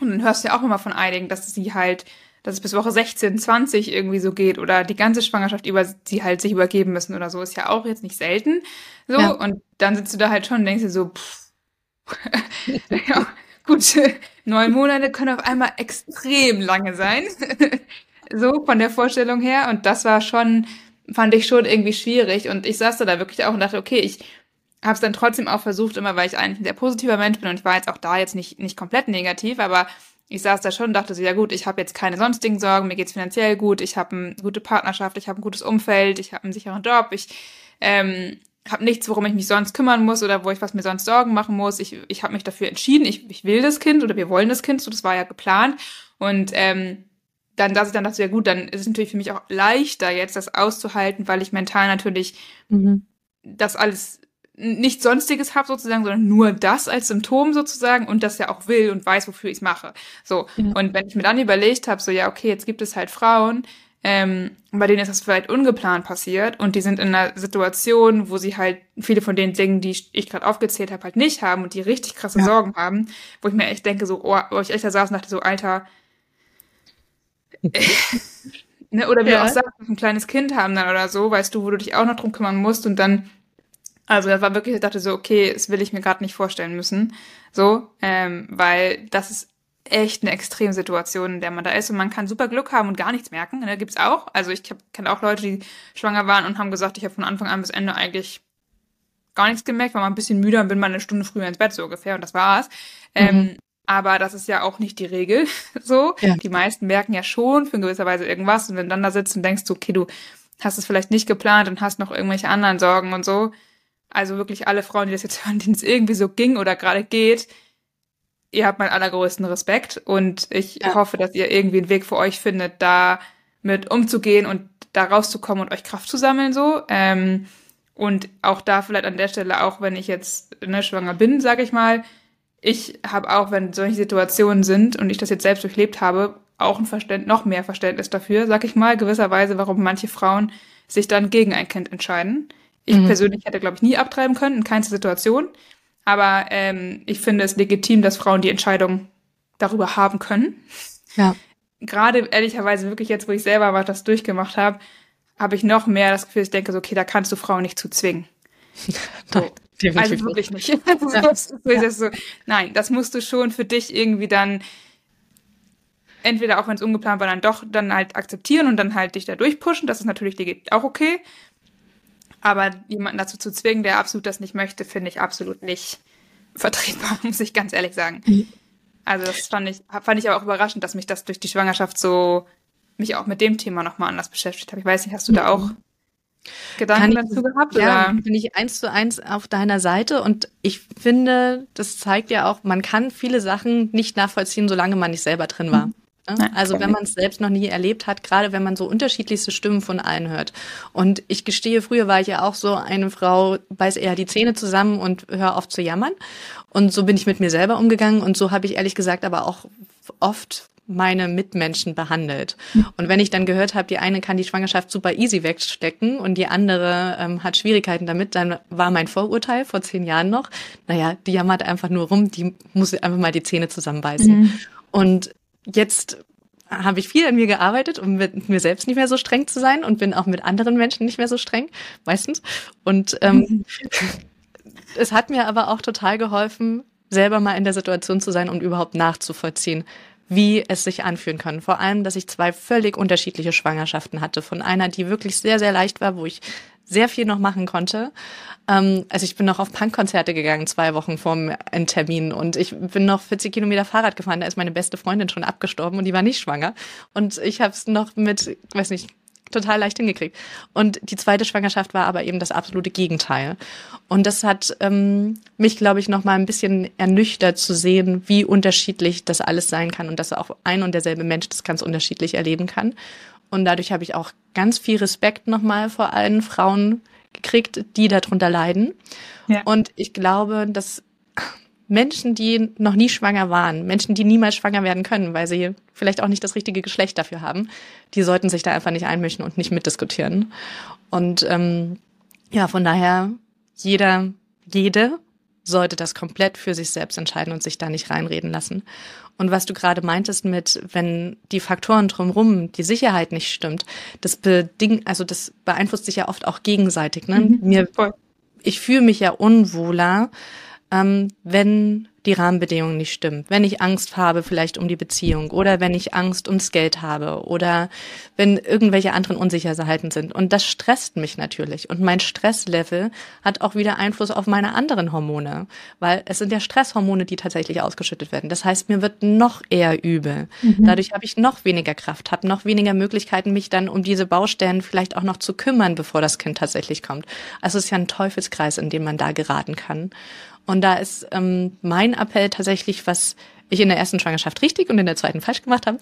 Und dann hörst du ja auch immer von einigen, dass sie halt dass es bis Woche 16, 20 irgendwie so geht oder die ganze Schwangerschaft über sie halt sich übergeben müssen oder so, ist ja auch jetzt nicht selten. So, ja. und dann sitzt du da halt schon und denkst dir so, pff, ja, gut, neun Monate können auf einmal extrem lange sein. so von der Vorstellung her. Und das war schon, fand ich schon irgendwie schwierig. Und ich saß da wirklich auch und dachte, okay, ich habe es dann trotzdem auch versucht, immer weil ich eigentlich ein sehr positiver Mensch bin und ich war jetzt auch da jetzt nicht, nicht komplett negativ, aber ich saß da schon und dachte so, ja gut, ich habe jetzt keine sonstigen Sorgen, mir geht's finanziell gut, ich habe eine gute Partnerschaft, ich habe ein gutes Umfeld, ich habe einen sicheren Job, ich ähm, habe nichts, worum ich mich sonst kümmern muss oder wo ich was mir sonst Sorgen machen muss. Ich, ich habe mich dafür entschieden, ich, ich will das Kind oder wir wollen das Kind, so das war ja geplant. Und ähm, dann saß ich dann dachte, ja gut, dann ist es natürlich für mich auch leichter, jetzt das auszuhalten, weil ich mental natürlich mhm. das alles nichts Sonstiges habe sozusagen, sondern nur das als Symptom sozusagen und das ja auch will und weiß, wofür ich es mache. So. Ja. Und wenn ich mir dann überlegt habe, so ja, okay, jetzt gibt es halt Frauen, ähm, bei denen ist das vielleicht ungeplant passiert und die sind in einer Situation, wo sie halt viele von den Dingen, die ich, gerade aufgezählt habe, halt nicht haben und die richtig krasse ja. Sorgen haben, wo ich mir echt denke, so, oh, wo ich echt da saß und dachte so, Alter, ne, oder wie ja. auch sagst, ein kleines Kind haben dann oder so, weißt du, wo du dich auch noch drum kümmern musst und dann also das war wirklich, ich dachte so, okay, das will ich mir gerade nicht vorstellen müssen. So, ähm, weil das ist echt eine Extremsituation, in der man da ist und man kann super Glück haben und gar nichts merken. Ne? Gibt's auch. Also ich kenne auch Leute, die schwanger waren und haben gesagt, ich habe von Anfang an bis Ende eigentlich gar nichts gemerkt, war mal ein bisschen müde und bin mal eine Stunde früher ins Bett so ungefähr und das war's. Mhm. Ähm, aber das ist ja auch nicht die Regel so. Ja. Die meisten merken ja schon für in gewisser Weise irgendwas und wenn dann da sitzt und denkst, okay, du hast es vielleicht nicht geplant und hast noch irgendwelche anderen Sorgen und so. Also wirklich alle Frauen, die das jetzt hören, denen es irgendwie so ging oder gerade geht, ihr habt meinen allergrößten Respekt und ich ja. hoffe, dass ihr irgendwie einen Weg für euch findet, da mit umzugehen und da rauszukommen und euch Kraft zu sammeln so. Ähm, und auch da vielleicht an der Stelle, auch wenn ich jetzt ne, schwanger bin, sage ich mal, ich habe auch, wenn solche Situationen sind und ich das jetzt selbst durchlebt habe, auch ein Verständnis, noch mehr Verständnis dafür, sag ich mal, gewisserweise, warum manche Frauen sich dann gegen ein Kind entscheiden. Ich mhm. persönlich hätte, glaube ich, nie abtreiben können, in keiner Situation. Aber ähm, ich finde es legitim, dass Frauen die Entscheidung darüber haben können. Ja. Gerade ehrlicherweise wirklich jetzt, wo ich selber mal das durchgemacht habe, habe ich noch mehr das Gefühl, ich denke so, okay, da kannst du Frauen nicht zu zwingen. So. Nein, also wirklich nicht. Also ja. so, ja. so, nein, das musst du schon für dich irgendwie dann entweder auch wenn es ungeplant war, dann doch dann halt akzeptieren und dann halt dich da durchpushen. Das ist natürlich auch okay. Aber jemanden dazu zu zwingen, der absolut das nicht möchte, finde ich absolut nicht vertretbar, muss ich ganz ehrlich sagen. Mhm. Also das fand ich, fand ich aber auch überraschend, dass mich das durch die Schwangerschaft so, mich auch mit dem Thema nochmal anders beschäftigt habe. Ich weiß nicht, hast du da auch Gedanken dazu gehabt? Ja, oder? bin ich eins zu eins auf deiner Seite und ich finde, das zeigt ja auch, man kann viele Sachen nicht nachvollziehen, solange man nicht selber drin war. Mhm. Ne? Also wenn man es selbst noch nie erlebt hat, gerade wenn man so unterschiedlichste Stimmen von allen hört. Und ich gestehe, früher war ich ja auch so eine Frau, beiß eher die Zähne zusammen und hör auf zu jammern. Und so bin ich mit mir selber umgegangen und so habe ich ehrlich gesagt aber auch oft meine Mitmenschen behandelt. Und wenn ich dann gehört habe, die eine kann die Schwangerschaft super easy wegstecken und die andere ähm, hat Schwierigkeiten damit, dann war mein Vorurteil vor zehn Jahren noch, naja, die jammert einfach nur rum, die muss einfach mal die Zähne zusammenbeißen. Mhm. Und jetzt habe ich viel an mir gearbeitet, um mit mir selbst nicht mehr so streng zu sein und bin auch mit anderen Menschen nicht mehr so streng, meistens. Und ähm, es hat mir aber auch total geholfen, selber mal in der Situation zu sein, um überhaupt nachzuvollziehen, wie es sich anfühlen kann. Vor allem, dass ich zwei völlig unterschiedliche Schwangerschaften hatte. Von einer, die wirklich sehr, sehr leicht war, wo ich sehr viel noch machen konnte. Ähm, also ich bin noch auf Punkkonzerte gegangen, zwei Wochen vorm Endtermin. Und ich bin noch 40 Kilometer Fahrrad gefahren. Da ist meine beste Freundin schon abgestorben und die war nicht schwanger. Und ich habe es noch mit, weiß nicht, total leicht hingekriegt. Und die zweite Schwangerschaft war aber eben das absolute Gegenteil. Und das hat ähm, mich, glaube ich, noch mal ein bisschen ernüchtert zu sehen, wie unterschiedlich das alles sein kann und dass auch ein und derselbe Mensch das ganz unterschiedlich erleben kann. Und dadurch habe ich auch ganz viel Respekt nochmal vor allen Frauen gekriegt, die darunter leiden. Ja. Und ich glaube, dass Menschen, die noch nie schwanger waren, Menschen, die niemals schwanger werden können, weil sie vielleicht auch nicht das richtige Geschlecht dafür haben, die sollten sich da einfach nicht einmischen und nicht mitdiskutieren. Und ähm, ja, von daher, jeder, jede sollte das komplett für sich selbst entscheiden und sich da nicht reinreden lassen. Und was du gerade meintest mit, wenn die Faktoren drumherum, die Sicherheit nicht stimmt, das bedingt, also das beeinflusst sich ja oft auch gegenseitig. Ne? Mhm, Mir, ich fühle mich ja unwohler, ähm, wenn die Rahmenbedingungen nicht stimmen, wenn ich Angst habe vielleicht um die Beziehung oder wenn ich Angst ums Geld habe oder wenn irgendwelche anderen Unsicherheiten sind. Und das stresst mich natürlich. Und mein Stresslevel hat auch wieder Einfluss auf meine anderen Hormone, weil es sind ja Stresshormone, die tatsächlich ausgeschüttet werden. Das heißt, mir wird noch eher übel. Mhm. Dadurch habe ich noch weniger Kraft, habe noch weniger Möglichkeiten, mich dann um diese Baustellen vielleicht auch noch zu kümmern, bevor das Kind tatsächlich kommt. Also es ist ja ein Teufelskreis, in dem man da geraten kann. Und da ist ähm, mein Appell tatsächlich, was ich in der ersten Schwangerschaft richtig und in der zweiten falsch gemacht habe,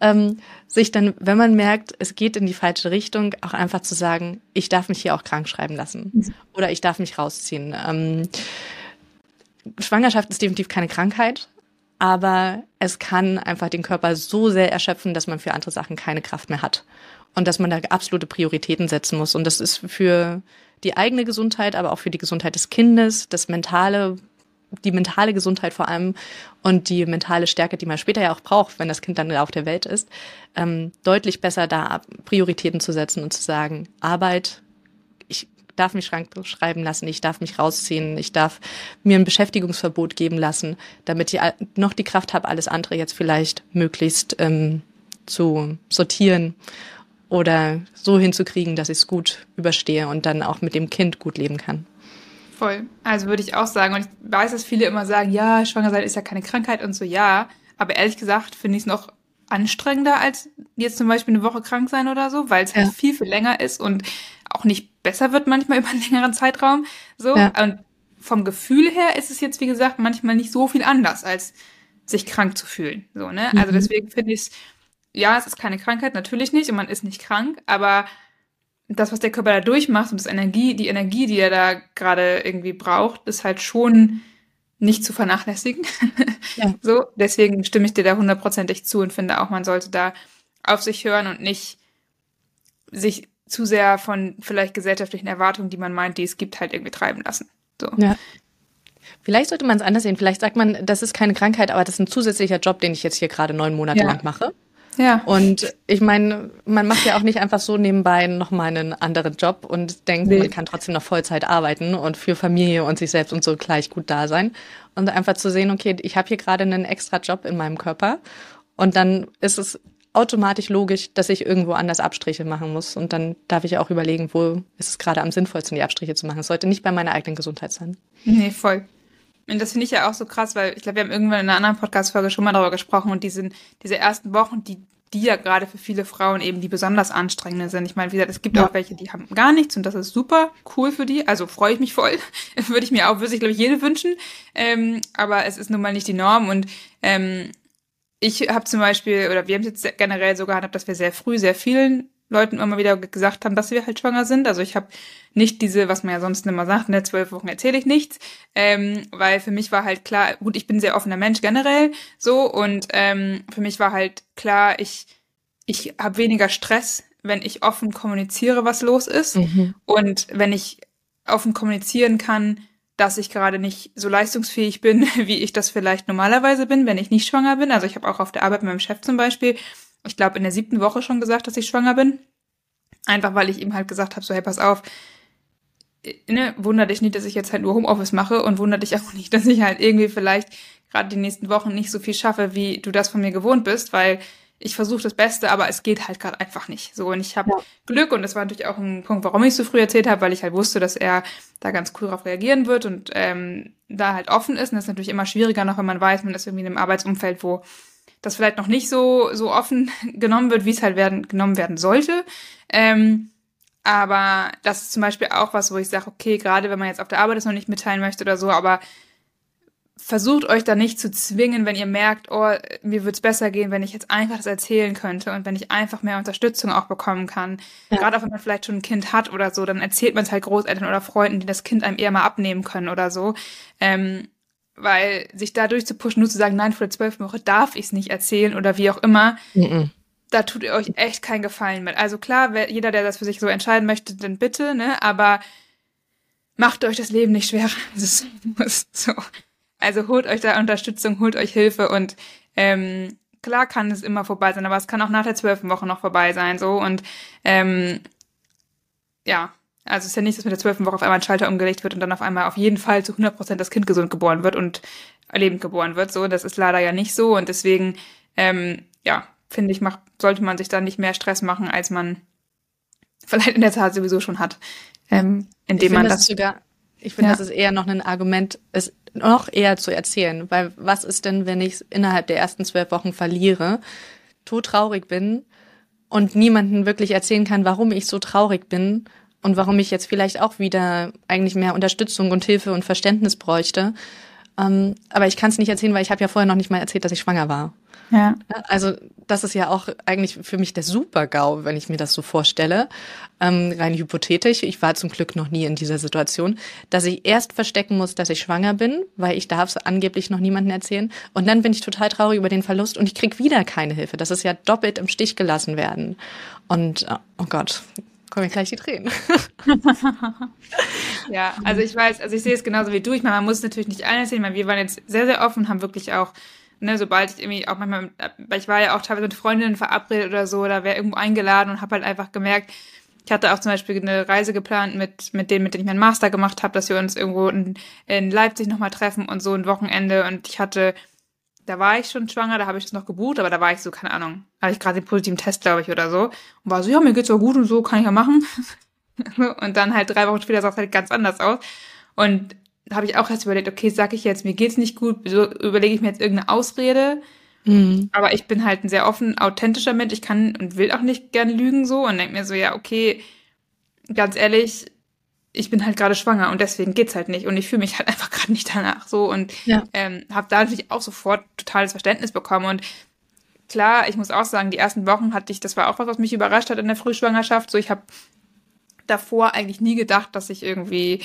ähm, sich dann, wenn man merkt, es geht in die falsche Richtung, auch einfach zu sagen, ich darf mich hier auch krank schreiben lassen oder ich darf mich rausziehen. Ähm, Schwangerschaft ist definitiv keine Krankheit, aber es kann einfach den Körper so sehr erschöpfen, dass man für andere Sachen keine Kraft mehr hat und dass man da absolute Prioritäten setzen muss. Und das ist für die eigene Gesundheit, aber auch für die Gesundheit des Kindes, das mentale, die mentale Gesundheit vor allem und die mentale Stärke, die man später ja auch braucht, wenn das Kind dann auf der Welt ist, ähm, deutlich besser da Prioritäten zu setzen und zu sagen, Arbeit, ich darf mich schrank schreiben lassen, ich darf mich rausziehen, ich darf mir ein Beschäftigungsverbot geben lassen, damit ich noch die Kraft habe, alles andere jetzt vielleicht möglichst ähm, zu sortieren oder so hinzukriegen, dass ich es gut überstehe und dann auch mit dem Kind gut leben kann. Voll. Also würde ich auch sagen. Und ich weiß, dass viele immer sagen, ja, schwanger sein ist ja keine Krankheit und so, ja. Aber ehrlich gesagt finde ich es noch anstrengender als jetzt zum Beispiel eine Woche krank sein oder so, weil es halt ja. halt viel, viel länger ist und auch nicht besser wird manchmal über einen längeren Zeitraum. So. Ja. Und vom Gefühl her ist es jetzt, wie gesagt, manchmal nicht so viel anders, als sich krank zu fühlen. So, ne? Also mhm. Also deswegen finde ich es, ja, es ist keine Krankheit, natürlich nicht, und man ist nicht krank, aber das, was der Körper da durchmacht und das Energie, die Energie, die er da gerade irgendwie braucht, ist halt schon nicht zu vernachlässigen. Ja. so, deswegen stimme ich dir da hundertprozentig zu und finde auch, man sollte da auf sich hören und nicht sich zu sehr von vielleicht gesellschaftlichen Erwartungen, die man meint, die es gibt, halt irgendwie treiben lassen. So. Ja. Vielleicht sollte man es anders sehen. Vielleicht sagt man, das ist keine Krankheit, aber das ist ein zusätzlicher Job, den ich jetzt hier gerade neun Monate ja. lang mache. Ja. Und ich meine, man macht ja auch nicht einfach so nebenbei nochmal einen anderen Job und denkt, nee. man kann trotzdem noch Vollzeit arbeiten und für Familie und sich selbst und so gleich gut da sein. Und einfach zu sehen, okay, ich habe hier gerade einen extra Job in meinem Körper und dann ist es automatisch logisch, dass ich irgendwo anders Abstriche machen muss. Und dann darf ich auch überlegen, wo ist es gerade am sinnvollsten, die Abstriche zu machen. Es sollte nicht bei meiner eigenen Gesundheit sein. Nee, voll. Und das finde ich ja auch so krass, weil ich glaube, wir haben irgendwann in einer anderen Podcast-Folge schon mal darüber gesprochen und diese, diese ersten Wochen, die, die ja gerade für viele Frauen eben die besonders anstrengende sind. Ich meine, wie gesagt, es gibt ja. auch welche, die haben gar nichts und das ist super cool für die. Also freue ich mich voll. würde ich mir auch, würde ich glaube ich jede wünschen. Ähm, aber es ist nun mal nicht die Norm und ähm, ich habe zum Beispiel, oder wir haben es jetzt generell so gehandhabt, dass wir sehr früh sehr vielen Leuten immer wieder gesagt haben, dass wir halt schwanger sind. Also ich habe nicht diese, was man ja sonst immer sagt, in ne, der zwölf Wochen erzähle ich nichts, ähm, weil für mich war halt klar, gut, ich bin ein sehr offener Mensch generell so und ähm, für mich war halt klar, ich ich habe weniger Stress, wenn ich offen kommuniziere, was los ist mhm. und wenn ich offen kommunizieren kann, dass ich gerade nicht so leistungsfähig bin, wie ich das vielleicht normalerweise bin, wenn ich nicht schwanger bin. Also ich habe auch auf der Arbeit mit meinem Chef zum Beispiel ich glaube, in der siebten Woche schon gesagt, dass ich schwanger bin. Einfach weil ich ihm halt gesagt habe, so, hey, pass auf, äh, ne, wunder dich nicht, dass ich jetzt halt nur Homeoffice mache und wunder dich auch nicht, dass ich halt irgendwie vielleicht gerade die nächsten Wochen nicht so viel schaffe, wie du das von mir gewohnt bist, weil ich versuche das Beste, aber es geht halt gerade einfach nicht. So und ich habe ja. Glück und das war natürlich auch ein Punkt, warum ich so früh erzählt habe, weil ich halt wusste, dass er da ganz cool darauf reagieren wird und ähm, da halt offen ist. Und das ist natürlich immer schwieriger noch, wenn man weiß, man ist irgendwie in einem Arbeitsumfeld, wo das vielleicht noch nicht so, so offen genommen wird, wie es halt werden, genommen werden sollte. Ähm, aber das ist zum Beispiel auch was, wo ich sage, okay, gerade wenn man jetzt auf der Arbeit das noch nicht mitteilen möchte oder so, aber versucht euch da nicht zu zwingen, wenn ihr merkt, oh, mir würde es besser gehen, wenn ich jetzt einfach das erzählen könnte und wenn ich einfach mehr Unterstützung auch bekommen kann. Ja. Gerade auch wenn man vielleicht schon ein Kind hat oder so, dann erzählt man es halt Großeltern oder Freunden, die das Kind einem eher mal abnehmen können oder so. Ähm, weil sich da durchzupushen, nur zu sagen, nein, vor der zwölften Woche darf ich es nicht erzählen oder wie auch immer, mhm. da tut ihr euch echt keinen Gefallen mit. Also klar, wer, jeder, der das für sich so entscheiden möchte, dann bitte, ne? Aber macht euch das Leben nicht schwerer. Das ist so. Also holt euch da Unterstützung, holt euch Hilfe und ähm, klar kann es immer vorbei sein, aber es kann auch nach der zwölften Woche noch vorbei sein, so und ähm, ja, also es ist ja nicht, dass mit der zwölften Woche auf einmal ein Schalter umgelegt wird und dann auf einmal auf jeden Fall zu 100 Prozent das Kind gesund geboren wird und lebend geboren wird. So, das ist leider ja nicht so und deswegen, ähm, ja, finde ich, macht, sollte man sich da nicht mehr Stress machen, als man vielleicht in der Tat sowieso schon hat, ähm, indem man das, das sogar. Ich finde, ja. das ist eher noch ein Argument, es noch eher zu erzählen, weil was ist denn, wenn ich es innerhalb der ersten zwölf Wochen verliere, todtraurig bin und niemanden wirklich erzählen kann, warum ich so traurig bin und warum ich jetzt vielleicht auch wieder eigentlich mehr Unterstützung und Hilfe und Verständnis bräuchte. Ähm, aber ich kann es nicht erzählen, weil ich habe ja vorher noch nicht mal erzählt, dass ich schwanger war. Ja. Also das ist ja auch eigentlich für mich der Super-GAU, wenn ich mir das so vorstelle. Ähm, rein hypothetisch, ich war zum Glück noch nie in dieser Situation, dass ich erst verstecken muss, dass ich schwanger bin, weil ich darf es angeblich noch niemandem erzählen. Und dann bin ich total traurig über den Verlust und ich krieg wieder keine Hilfe. Das ist ja doppelt im Stich gelassen werden. Und oh Gott, kommen gleich die Tränen. ja, also ich weiß, also ich sehe es genauso wie du. Ich meine, man muss natürlich nicht allen erzählen. Ich meine, wir waren jetzt sehr, sehr offen, haben wirklich auch, ne, sobald ich irgendwie auch manchmal, weil ich war ja auch teilweise mit Freundinnen verabredet oder so, oder wäre irgendwo eingeladen und habe halt einfach gemerkt, ich hatte auch zum Beispiel eine Reise geplant mit, mit denen, mit denen ich meinen Master gemacht habe, dass wir uns irgendwo in, in Leipzig nochmal treffen und so ein Wochenende. Und ich hatte da war ich schon schwanger, da habe ich das noch gebucht, aber da war ich so, keine Ahnung, hatte ich gerade den positiven Test, glaube ich, oder so. Und war so, ja, mir geht's ja gut und so, kann ich ja machen. und dann halt drei Wochen später sah es halt ganz anders aus. Und habe ich auch erst überlegt, okay, sag ich jetzt, mir geht's nicht gut, so überlege ich mir jetzt irgendeine Ausrede. Mhm. Aber ich bin halt ein sehr offen, authentischer Mensch. Ich kann und will auch nicht gern lügen so und denke mir so, ja, okay, ganz ehrlich, ich bin halt gerade schwanger und deswegen geht's halt nicht und ich fühle mich halt einfach gerade nicht danach so und ja. ähm, habe da natürlich auch sofort totales Verständnis bekommen und klar, ich muss auch sagen, die ersten Wochen hatte ich, das war auch was, was mich überrascht hat in der Frühschwangerschaft. So, ich habe davor eigentlich nie gedacht, dass ich irgendwie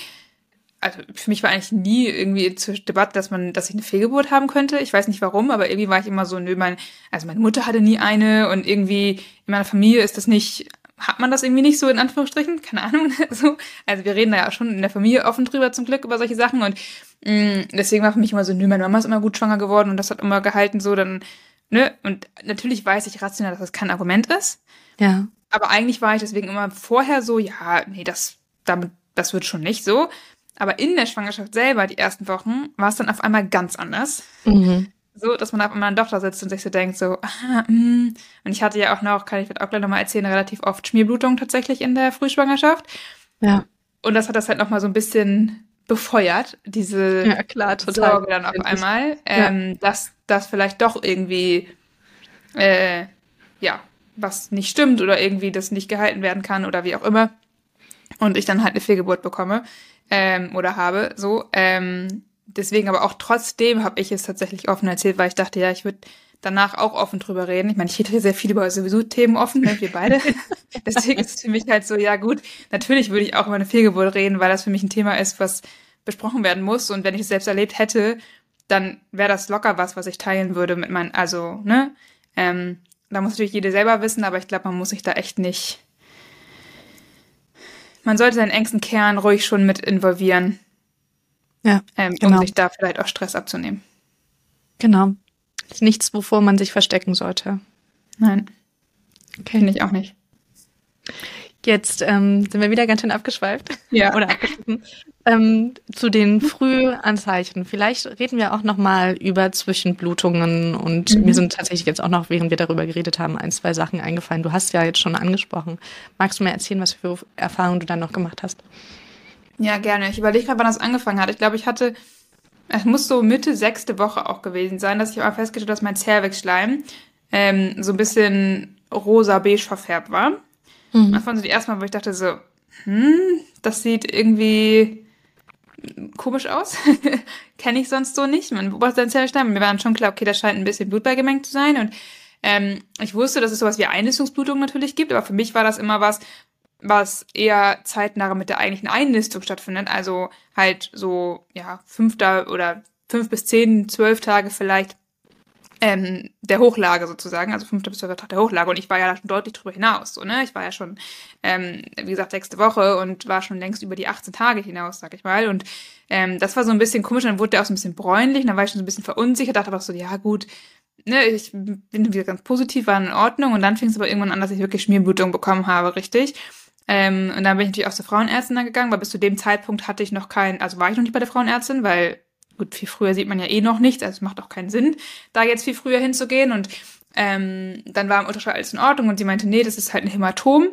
also für mich war eigentlich nie irgendwie zur Debatte, dass man, dass ich eine Fehlgeburt haben könnte. Ich weiß nicht warum, aber irgendwie war ich immer so, nö, mein, also meine Mutter hatte nie eine und irgendwie in meiner Familie ist das nicht, hat man das irgendwie nicht so in Anführungsstrichen, keine Ahnung. so. Also wir reden da ja schon in der Familie offen drüber zum Glück über solche Sachen und mh, mm, deswegen war für mich immer so, nö, meine Mama ist immer gut schwanger geworden und das hat immer gehalten, so dann, ne, und natürlich weiß ich rational, dass das kein Argument ist. Ja. Aber eigentlich war ich deswegen immer vorher so, ja, nee, das, damit, das wird schon nicht so. Aber in der Schwangerschaft selber, die ersten Wochen, war es dann auf einmal ganz anders. Mhm. So, dass man auf einmal doch da sitzt und sich so denkt, so, ah, mm. Und ich hatte ja auch noch, kann ich auch gleich nochmal erzählen, relativ oft Schmierblutung tatsächlich in der Frühschwangerschaft. Ja. Und das hat das halt nochmal so ein bisschen befeuert, diese ja, klar, total. Sorge dann auf einmal, ähm, ja. dass das vielleicht doch irgendwie, äh, ja, was nicht stimmt oder irgendwie das nicht gehalten werden kann oder wie auch immer. Und ich dann halt eine Fehlgeburt bekomme ähm, oder habe. So. Ähm, deswegen aber auch trotzdem habe ich es tatsächlich offen erzählt, weil ich dachte, ja, ich würde danach auch offen drüber reden. Ich meine, ich rede sehr viel über sowieso Themen offen, ne, wir beide. Deswegen ist es für mich halt so, ja gut, natürlich würde ich auch über eine Fehlgeburt reden, weil das für mich ein Thema ist, was besprochen werden muss. Und wenn ich es selbst erlebt hätte, dann wäre das locker was, was ich teilen würde mit meinen, also, ne? Ähm, da muss natürlich jeder selber wissen, aber ich glaube, man muss sich da echt nicht man sollte seinen engsten Kern ruhig schon mit involvieren. Ja. Ähm, genau. Um sich da vielleicht auch Stress abzunehmen. Genau. Ist nichts, wovor man sich verstecken sollte. Nein. Okay. Finde ich auch nicht. Jetzt ähm, sind wir wieder ganz schön abgeschweift. Ja. Oder abgeschwiffen. Ähm, zu den Frühanzeichen. Vielleicht reden wir auch noch mal über Zwischenblutungen und mhm. mir sind tatsächlich jetzt auch noch, während wir darüber geredet haben, ein, zwei Sachen eingefallen. Du hast ja jetzt schon angesprochen. Magst du mir erzählen, was für Erfahrungen du dann noch gemacht hast? Ja, gerne. Ich überlege gerade, wann das angefangen hat. Ich glaube, ich hatte, es muss so Mitte sechste Woche auch gewesen sein, dass ich mal festgestellt habe, dass mein Zervixschleim ähm, so ein bisschen rosa-beige verfärbt war. Mhm. Das waren so die ersten Mal, wo ich dachte so, hm, das sieht irgendwie komisch aus. Kenne ich sonst so nicht. Man beobachtet seinen Zellstein. Mir war dann schon klar, okay, da scheint ein bisschen Blut beigemengt zu sein. Und ähm, ich wusste, dass es sowas wie Einlistungsblutung natürlich gibt, aber für mich war das immer was, was eher zeitnah mit der eigentlichen Einlistung stattfindet. Also halt so, ja, fünfter oder fünf bis zehn, zwölf Tage vielleicht ähm, der Hochlage sozusagen, also fünfter bis zwölfter Tag der Hochlage. Und ich war ja schon deutlich drüber hinaus, so, ne? Ich war ja schon, ähm, wie gesagt, sechste Woche und war schon längst über die 18 Tage hinaus, sag ich mal. Und ähm, das war so ein bisschen komisch, dann wurde der auch so ein bisschen bräunlich, dann war ich schon so ein bisschen verunsichert, dachte aber auch so, ja gut, ne, ich bin wieder ganz positiv, war in Ordnung. Und dann fing es aber irgendwann an, dass ich wirklich Schmierblutung bekommen habe, richtig. Ähm, und dann bin ich natürlich auch zur Frauenärztin gegangen, weil bis zu dem Zeitpunkt hatte ich noch kein, also war ich noch nicht bei der Frauenärztin, weil gut, viel früher sieht man ja eh noch nichts, also es macht auch keinen Sinn, da jetzt viel früher hinzugehen. Und ähm, dann war im Ultraschall alles in Ordnung und sie meinte, nee, das ist halt ein Hämatom.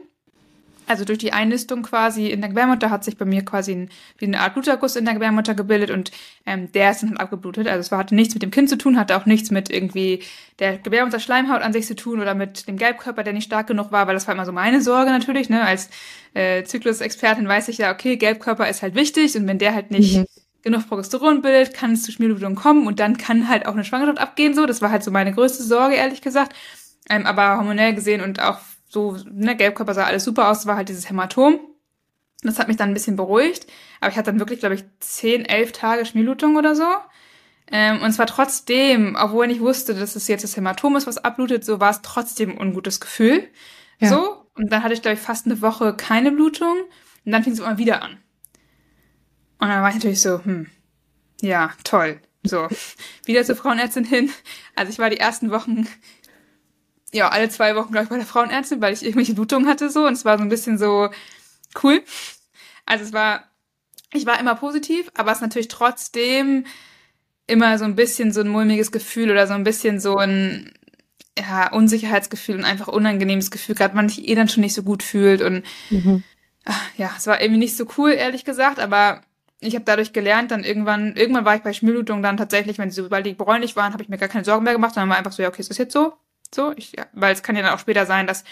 Also durch die Einlistung quasi in der Gebärmutter hat sich bei mir quasi ein, wie eine Art Bluterguss in der Gebärmutter gebildet und ähm, der ist dann halt abgeblutet. Also es war, hatte nichts mit dem Kind zu tun, hatte auch nichts mit irgendwie der Gebärmutterschleimhaut an sich zu tun oder mit dem Gelbkörper, der nicht stark genug war, weil das war immer so meine Sorge natürlich. Ne? Als äh, Zyklusexpertin weiß ich ja, okay, Gelbkörper ist halt wichtig und wenn der halt nicht mhm genug Progesteron bildet, kann es zu Schmierblutung kommen und dann kann halt auch eine Schwangerschaft abgehen. So, das war halt so meine größte Sorge, ehrlich gesagt. Ähm, aber hormonell gesehen und auch so, ne, Gelbkörper sah alles super aus, war halt dieses Hämatom. Das hat mich dann ein bisschen beruhigt. Aber ich hatte dann wirklich, glaube ich, zehn, elf Tage Schmierblutung oder so. Ähm, und zwar trotzdem, obwohl ich wusste, dass es jetzt das Hämatom ist, was abblutet, so war es trotzdem ein ungutes Gefühl. Ja. So. Und dann hatte ich, glaube ich, fast eine Woche keine Blutung. Und dann fing es immer wieder an. Und dann war ich natürlich so, hm, ja, toll. So, wieder zur Frauenärztin hin. Also ich war die ersten Wochen, ja, alle zwei Wochen, glaube ich, bei der Frauenärztin, weil ich irgendwelche Blutungen hatte so. Und es war so ein bisschen so cool. Also es war, ich war immer positiv, aber es ist natürlich trotzdem immer so ein bisschen so ein mulmiges Gefühl oder so ein bisschen so ein ja, Unsicherheitsgefühl und einfach unangenehmes Gefühl, gerade man sich eh dann schon nicht so gut fühlt und mhm. ach, ja, es war irgendwie nicht so cool, ehrlich gesagt, aber ich habe dadurch gelernt, dann irgendwann, irgendwann war ich bei Schmierblutungen dann tatsächlich, wenn sie sobald die bräunlich waren, habe ich mir gar keine Sorgen mehr gemacht, sondern war einfach so, ja, okay, ist das jetzt so? So, ich, ja, weil es kann ja dann auch später sein, dass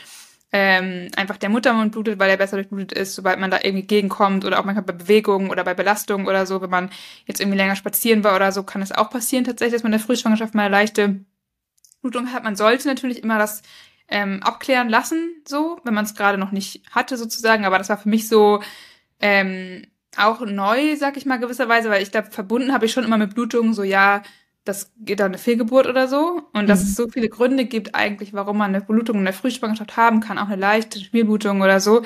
ähm, einfach der Muttermund blutet, weil er besser durchblutet ist, sobald man da irgendwie gegenkommt oder auch manchmal bei Bewegungen oder bei Belastung oder so, wenn man jetzt irgendwie länger spazieren war oder so, kann es auch passieren tatsächlich, dass man in der Frühschwangerschaft mal eine leichte Blutung hat. Man sollte natürlich immer das ähm, abklären lassen, so, wenn man es gerade noch nicht hatte sozusagen, aber das war für mich so ähm, auch neu, sag ich mal gewisserweise, weil ich glaube, verbunden habe ich schon immer mit Blutungen, so ja, das geht dann eine Fehlgeburt oder so. Und mhm. dass es so viele Gründe gibt eigentlich, warum man eine Blutung in der Frühschwangerschaft haben kann, auch eine leichte Schmierblutung oder so,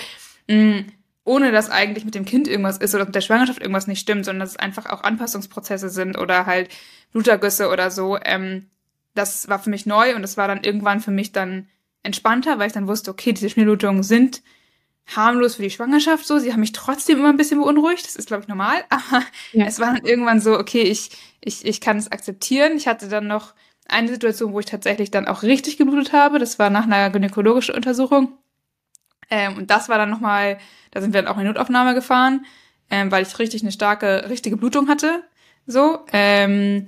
mh, mm, ohne dass eigentlich mit dem Kind irgendwas ist oder mit der Schwangerschaft irgendwas nicht stimmt, sondern dass es einfach auch Anpassungsprozesse sind oder halt Blutergüsse oder so. Ähm, das war für mich neu und das war dann irgendwann für mich dann entspannter, weil ich dann wusste, okay, diese Schmierblutungen sind harmlos für die Schwangerschaft so. Sie haben mich trotzdem immer ein bisschen beunruhigt. Das ist, glaube ich, normal. Aber ja. es war dann irgendwann so, okay, ich, ich, ich kann es akzeptieren. Ich hatte dann noch eine Situation, wo ich tatsächlich dann auch richtig geblutet habe. Das war nach einer gynäkologischen Untersuchung. Ähm, und das war dann nochmal, da sind wir dann auch in Notaufnahme gefahren, ähm, weil ich richtig eine starke, richtige Blutung hatte. So. Ähm,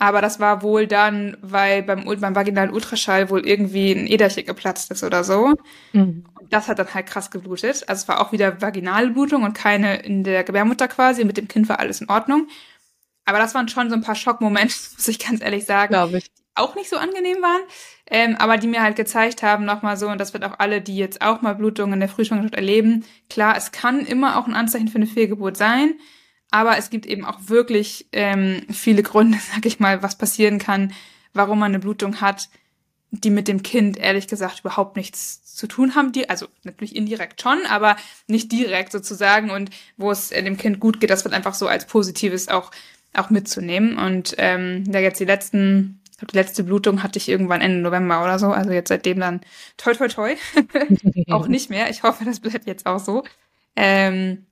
aber das war wohl dann, weil beim, beim vaginalen Ultraschall wohl irgendwie ein Äderchen geplatzt ist oder so. Mhm. Und das hat dann halt krass geblutet. Also es war auch wieder vaginale Blutung und keine in der Gebärmutter quasi. Mit dem Kind war alles in Ordnung. Aber das waren schon so ein paar Schockmomente, muss ich ganz ehrlich sagen. Glaube ich. Auch nicht so angenehm waren, ähm, aber die mir halt gezeigt haben, nochmal so, und das wird auch alle, die jetzt auch mal Blutungen in der Frühschwangerschaft erleben, klar, es kann immer auch ein Anzeichen für eine Fehlgeburt sein. Aber es gibt eben auch wirklich ähm, viele Gründe, sag ich mal, was passieren kann, warum man eine Blutung hat, die mit dem Kind ehrlich gesagt überhaupt nichts zu tun haben. Die, also natürlich indirekt schon, aber nicht direkt sozusagen. Und wo es äh, dem Kind gut geht, das wird einfach so als Positives auch, auch mitzunehmen. Und ähm, ja, jetzt die letzten, ich glaub, die letzte Blutung hatte ich irgendwann Ende November oder so. Also jetzt seitdem dann toi toi toi. auch nicht mehr. Ich hoffe, das bleibt jetzt auch so. Ähm,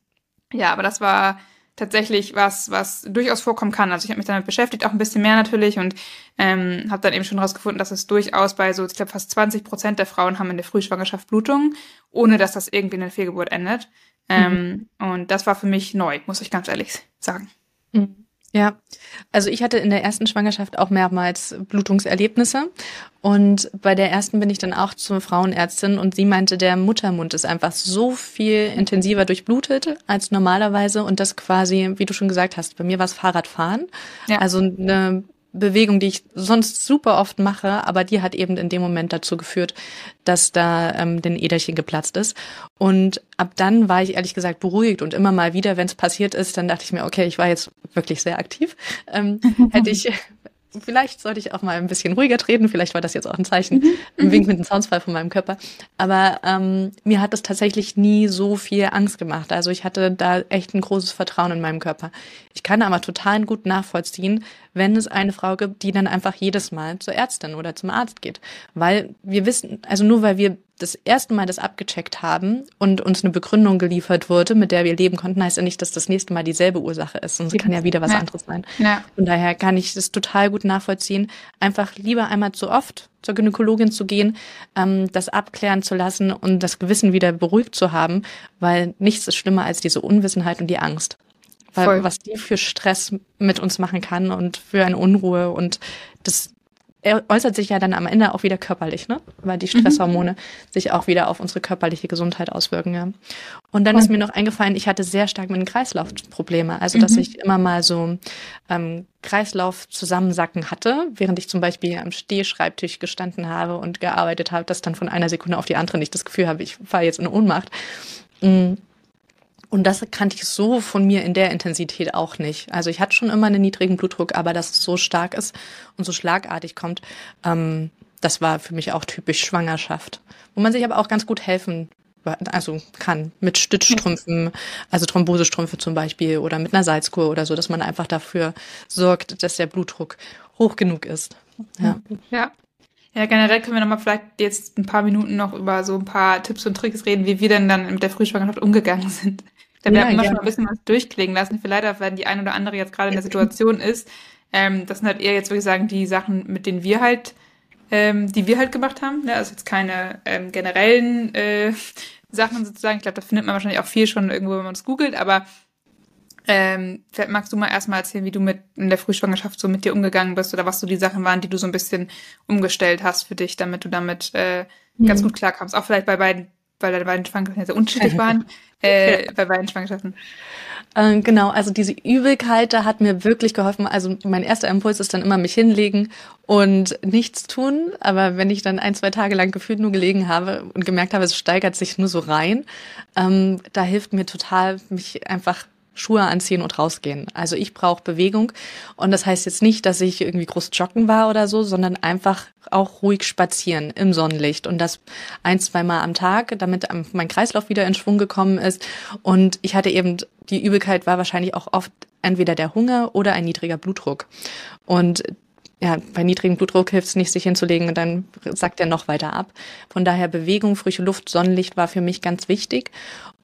ja, aber das war tatsächlich was, was durchaus vorkommen kann. Also ich habe mich damit beschäftigt, auch ein bisschen mehr natürlich und ähm, habe dann eben schon herausgefunden, dass es durchaus bei so, ich glaube, fast 20 Prozent der Frauen haben in der Frühschwangerschaft Blutungen, ohne dass das irgendwie in einer Fehlgeburt endet. Ähm, mhm. Und das war für mich neu, muss ich ganz ehrlich sagen. Mhm. Ja, also ich hatte in der ersten Schwangerschaft auch mehrmals Blutungserlebnisse. Und bei der ersten bin ich dann auch zur Frauenärztin und sie meinte, der Muttermund ist einfach so viel intensiver durchblutet als normalerweise und das quasi, wie du schon gesagt hast, bei mir war es Fahrradfahren, ja. also eine Bewegung, die ich sonst super oft mache, aber die hat eben in dem Moment dazu geführt, dass da ähm, den Äderchen geplatzt ist. Und ab dann war ich ehrlich gesagt beruhigt und immer mal wieder, wenn es passiert ist, dann dachte ich mir, okay, ich war jetzt wirklich sehr aktiv. Ähm, hätte ich vielleicht sollte ich auch mal ein bisschen ruhiger treten. Vielleicht war das jetzt auch ein Zeichen, mhm. ein Wink mit einem Soundsfall von meinem Körper. Aber ähm, mir hat das tatsächlich nie so viel Angst gemacht. Also ich hatte da echt ein großes Vertrauen in meinem Körper. Ich kann aber total gut nachvollziehen, wenn es eine Frau gibt, die dann einfach jedes Mal zur Ärztin oder zum Arzt geht. Weil wir wissen, also nur weil wir das erste Mal das abgecheckt haben und uns eine Begründung geliefert wurde, mit der wir leben konnten, heißt ja nicht, dass das nächste Mal dieselbe Ursache ist. Und es kann ja wieder was ja. anderes sein. Ja. Von daher kann ich das total gut nachvollziehen. Einfach lieber einmal zu oft zur Gynäkologin zu gehen, ähm, das abklären zu lassen und das Gewissen wieder beruhigt zu haben, weil nichts ist schlimmer als diese Unwissenheit und die Angst. Weil Voll. was die für Stress mit uns machen kann und für eine Unruhe und das äußert sich ja dann am Ende auch wieder körperlich, ne? Weil die Stresshormone mhm. sich auch wieder auf unsere körperliche Gesundheit auswirken, ja. Und dann ist mir noch eingefallen, ich hatte sehr stark mit den Kreislaufprobleme. Also, dass mhm. ich immer mal so ähm, Kreislauf zusammensacken hatte, während ich zum Beispiel am Stehschreibtisch gestanden habe und gearbeitet habe, dass dann von einer Sekunde auf die andere nicht das Gefühl habe, ich falle jetzt in Ohnmacht. Mhm. Und das kannte ich so von mir in der Intensität auch nicht. Also ich hatte schon immer einen niedrigen Blutdruck, aber dass es so stark ist und so schlagartig kommt, ähm, das war für mich auch typisch Schwangerschaft. Wo man sich aber auch ganz gut helfen also kann mit Stützstrümpfen, also Thrombosestrümpfe zum Beispiel oder mit einer Salzkur oder so, dass man einfach dafür sorgt, dass der Blutdruck hoch genug ist. Ja. ja. Ja, generell können wir nochmal vielleicht jetzt ein paar Minuten noch über so ein paar Tipps und Tricks reden, wie wir denn dann mit der Frühschwangerschaft umgegangen sind. Da ja, haben immer ja. schon ein bisschen was durchklingen lassen. Vielleicht, wenn die ein oder andere jetzt gerade in der Situation ist. Ähm, das sind halt eher jetzt, würde ich sagen, die Sachen, mit denen wir halt, ähm, die wir halt gemacht haben. Ne? Also jetzt keine ähm, generellen äh, Sachen sozusagen. Ich glaube, da findet man wahrscheinlich auch viel schon irgendwo, wenn man es googelt. Aber Ähm, vielleicht magst du mal erstmal erzählen, wie du mit in der Frühschwangerschaft so mit dir umgegangen bist oder was so die Sachen waren, die du so ein bisschen umgestellt hast für dich, damit du damit äh, mhm. ganz gut klarkamst. Auch vielleicht bei beiden, weil deine beiden Schwangerschaften sehr unterschiedlich waren, äh, bei beiden Schwangerschaften. Äh, genau, also diese Übelkeit, da hat mir wirklich geholfen. Also mein erster Impuls ist dann immer mich hinlegen und nichts tun. Aber wenn ich dann ein, zwei Tage lang gefühlt nur gelegen habe und gemerkt habe, es steigert sich nur so rein, ähm, da hilft mir total, mich einfach Schuhe anziehen und rausgehen. Also ich brauche Bewegung. Und das heißt jetzt nicht, dass ich irgendwie groß joggen war oder so, sondern einfach auch ruhig spazieren im Sonnenlicht. Und das ein, zwei Mal am Tag, damit mein Kreislauf wieder in Schwung gekommen ist. Und ich hatte eben die Übelkeit war wahrscheinlich auch oft entweder der Hunger oder ein niedriger Blutdruck. Und ja, bei niedrigem Blutdruck hilft es nicht, sich hinzulegen. Und dann sackt er noch weiter ab. Von daher Bewegung, frische Luft, Sonnenlicht war für mich ganz wichtig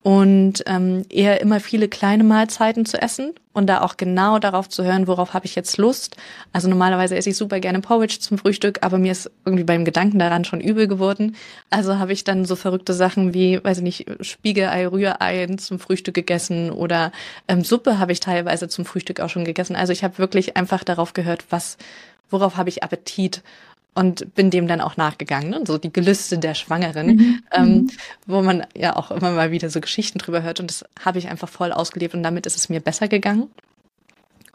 und ähm, eher immer viele kleine Mahlzeiten zu essen und da auch genau darauf zu hören, worauf habe ich jetzt Lust. Also normalerweise esse ich super gerne Porridge zum Frühstück, aber mir ist irgendwie beim Gedanken daran schon übel geworden. Also habe ich dann so verrückte Sachen wie, weiß ich nicht, Spiegelei, Rührei zum Frühstück gegessen oder ähm, Suppe habe ich teilweise zum Frühstück auch schon gegessen. Also ich habe wirklich einfach darauf gehört, was, worauf habe ich Appetit und bin dem dann auch nachgegangen, ne? so die Gelüste der Schwangeren, mhm. ähm, mhm. wo man ja auch immer mal wieder so Geschichten drüber hört und das habe ich einfach voll ausgelebt und damit ist es mir besser gegangen.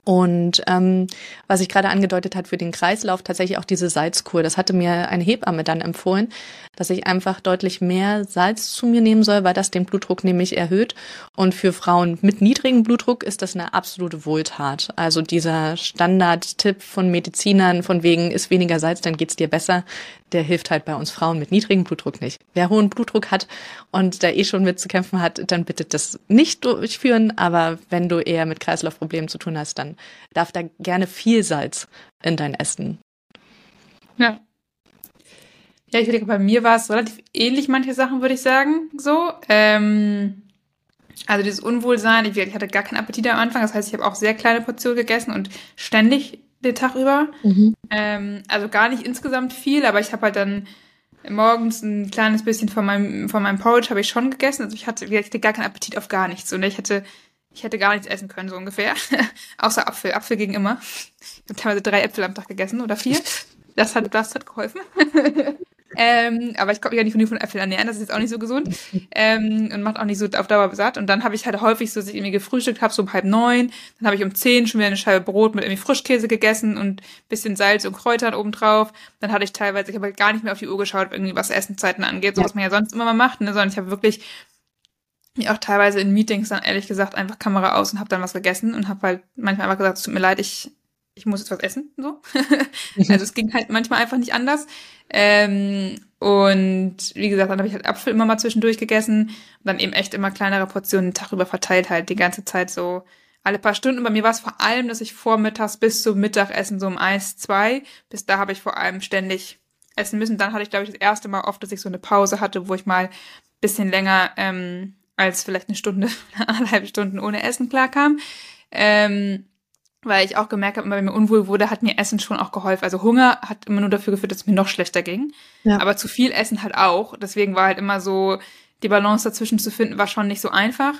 Und ähm, was ich gerade angedeutet hat für den Kreislauf, tatsächlich auch diese Salzkur. Das hatte mir eine Hebamme dann empfohlen, dass ich einfach deutlich mehr Salz zu mir nehmen soll, weil das den Blutdruck nämlich erhöht. Und für Frauen mit niedrigem Blutdruck ist das eine absolute Wohltat. Also dieser Standardtipp von Medizinern, von wegen ist weniger Salz, dann geht's dir besser, der hilft halt bei uns Frauen mit niedrigem Blutdruck nicht. Wer hohen Blutdruck hat und da eh schon mit zu kämpfen hat, dann bitte das nicht durchführen. Aber wenn du eher mit Kreislaufproblemen zu tun hast, dann darf da gerne viel Salz in dein Essen. Ja. Ja, ich denke, bei mir war es relativ ähnlich, manche Sachen, würde ich sagen, so. Ähm, also dieses Unwohlsein, ich, hatte gar keinen Appetit am Anfang, das heißt, ich habe auch sehr kleine Portionen gegessen und ständig den Tag über. Mhm. Ähm, also gar nicht insgesamt viel, aber ich habe halt dann morgens ein kleines bisschen von meinem, von meinem Porridge habe ich schon gegessen. Also ich hatte, ich hatte gar keinen Appetit auf gar nichts. Und ich hatte, ich hätte gar nichts essen können, so ungefähr. Außer Apfel. Apfel ging immer. Ich habe teilweise drei Äpfel am Tag gegessen oder vier. Das hat, das hat geholfen. Ähm, aber ich konnte mich ja nicht von, von Äpfeln ernähren, das ist jetzt auch nicht so gesund. Ähm, und macht auch nicht so auf Dauer satt. Und dann habe ich halt häufig so, dass ich irgendwie gefrühstückt habe, so um halb neun. Dann habe ich um zehn schon wieder eine Scheibe Brot mit irgendwie Frischkäse gegessen und bisschen Salz und Kräutern obendrauf. Dann hatte ich teilweise, ich habe halt gar nicht mehr auf die Uhr geschaut, irgendwie was Essenzeiten angeht, so was man ja sonst immer mal macht, ne? sondern ich habe wirklich mir auch teilweise in Meetings dann ehrlich gesagt einfach Kamera aus und habe dann was gegessen und habe halt manchmal einfach gesagt, es tut mir leid, ich ich muss jetzt was essen, so. also es ging halt manchmal einfach nicht anders. Ähm, und wie gesagt, dann habe ich halt Apfel immer mal zwischendurch gegessen und dann eben echt immer kleinere Portionen den Tag über verteilt halt die ganze Zeit so alle paar Stunden. bei mir war es vor allem, dass ich vormittags bis zum Mittagessen so um eins, zwei, bis da habe ich vor allem ständig essen müssen. Dann hatte ich, glaube ich, das erste Mal oft, dass ich so eine Pause hatte, wo ich mal bisschen länger ähm, als vielleicht eine Stunde, anderthalb Stunden ohne Essen klarkam. Ähm, weil ich auch gemerkt habe, wenn mir unwohl wurde, hat mir Essen schon auch geholfen. Also Hunger hat immer nur dafür geführt, dass es mir noch schlechter ging. Ja. Aber zu viel Essen halt auch. Deswegen war halt immer so, die Balance dazwischen zu finden, war schon nicht so einfach.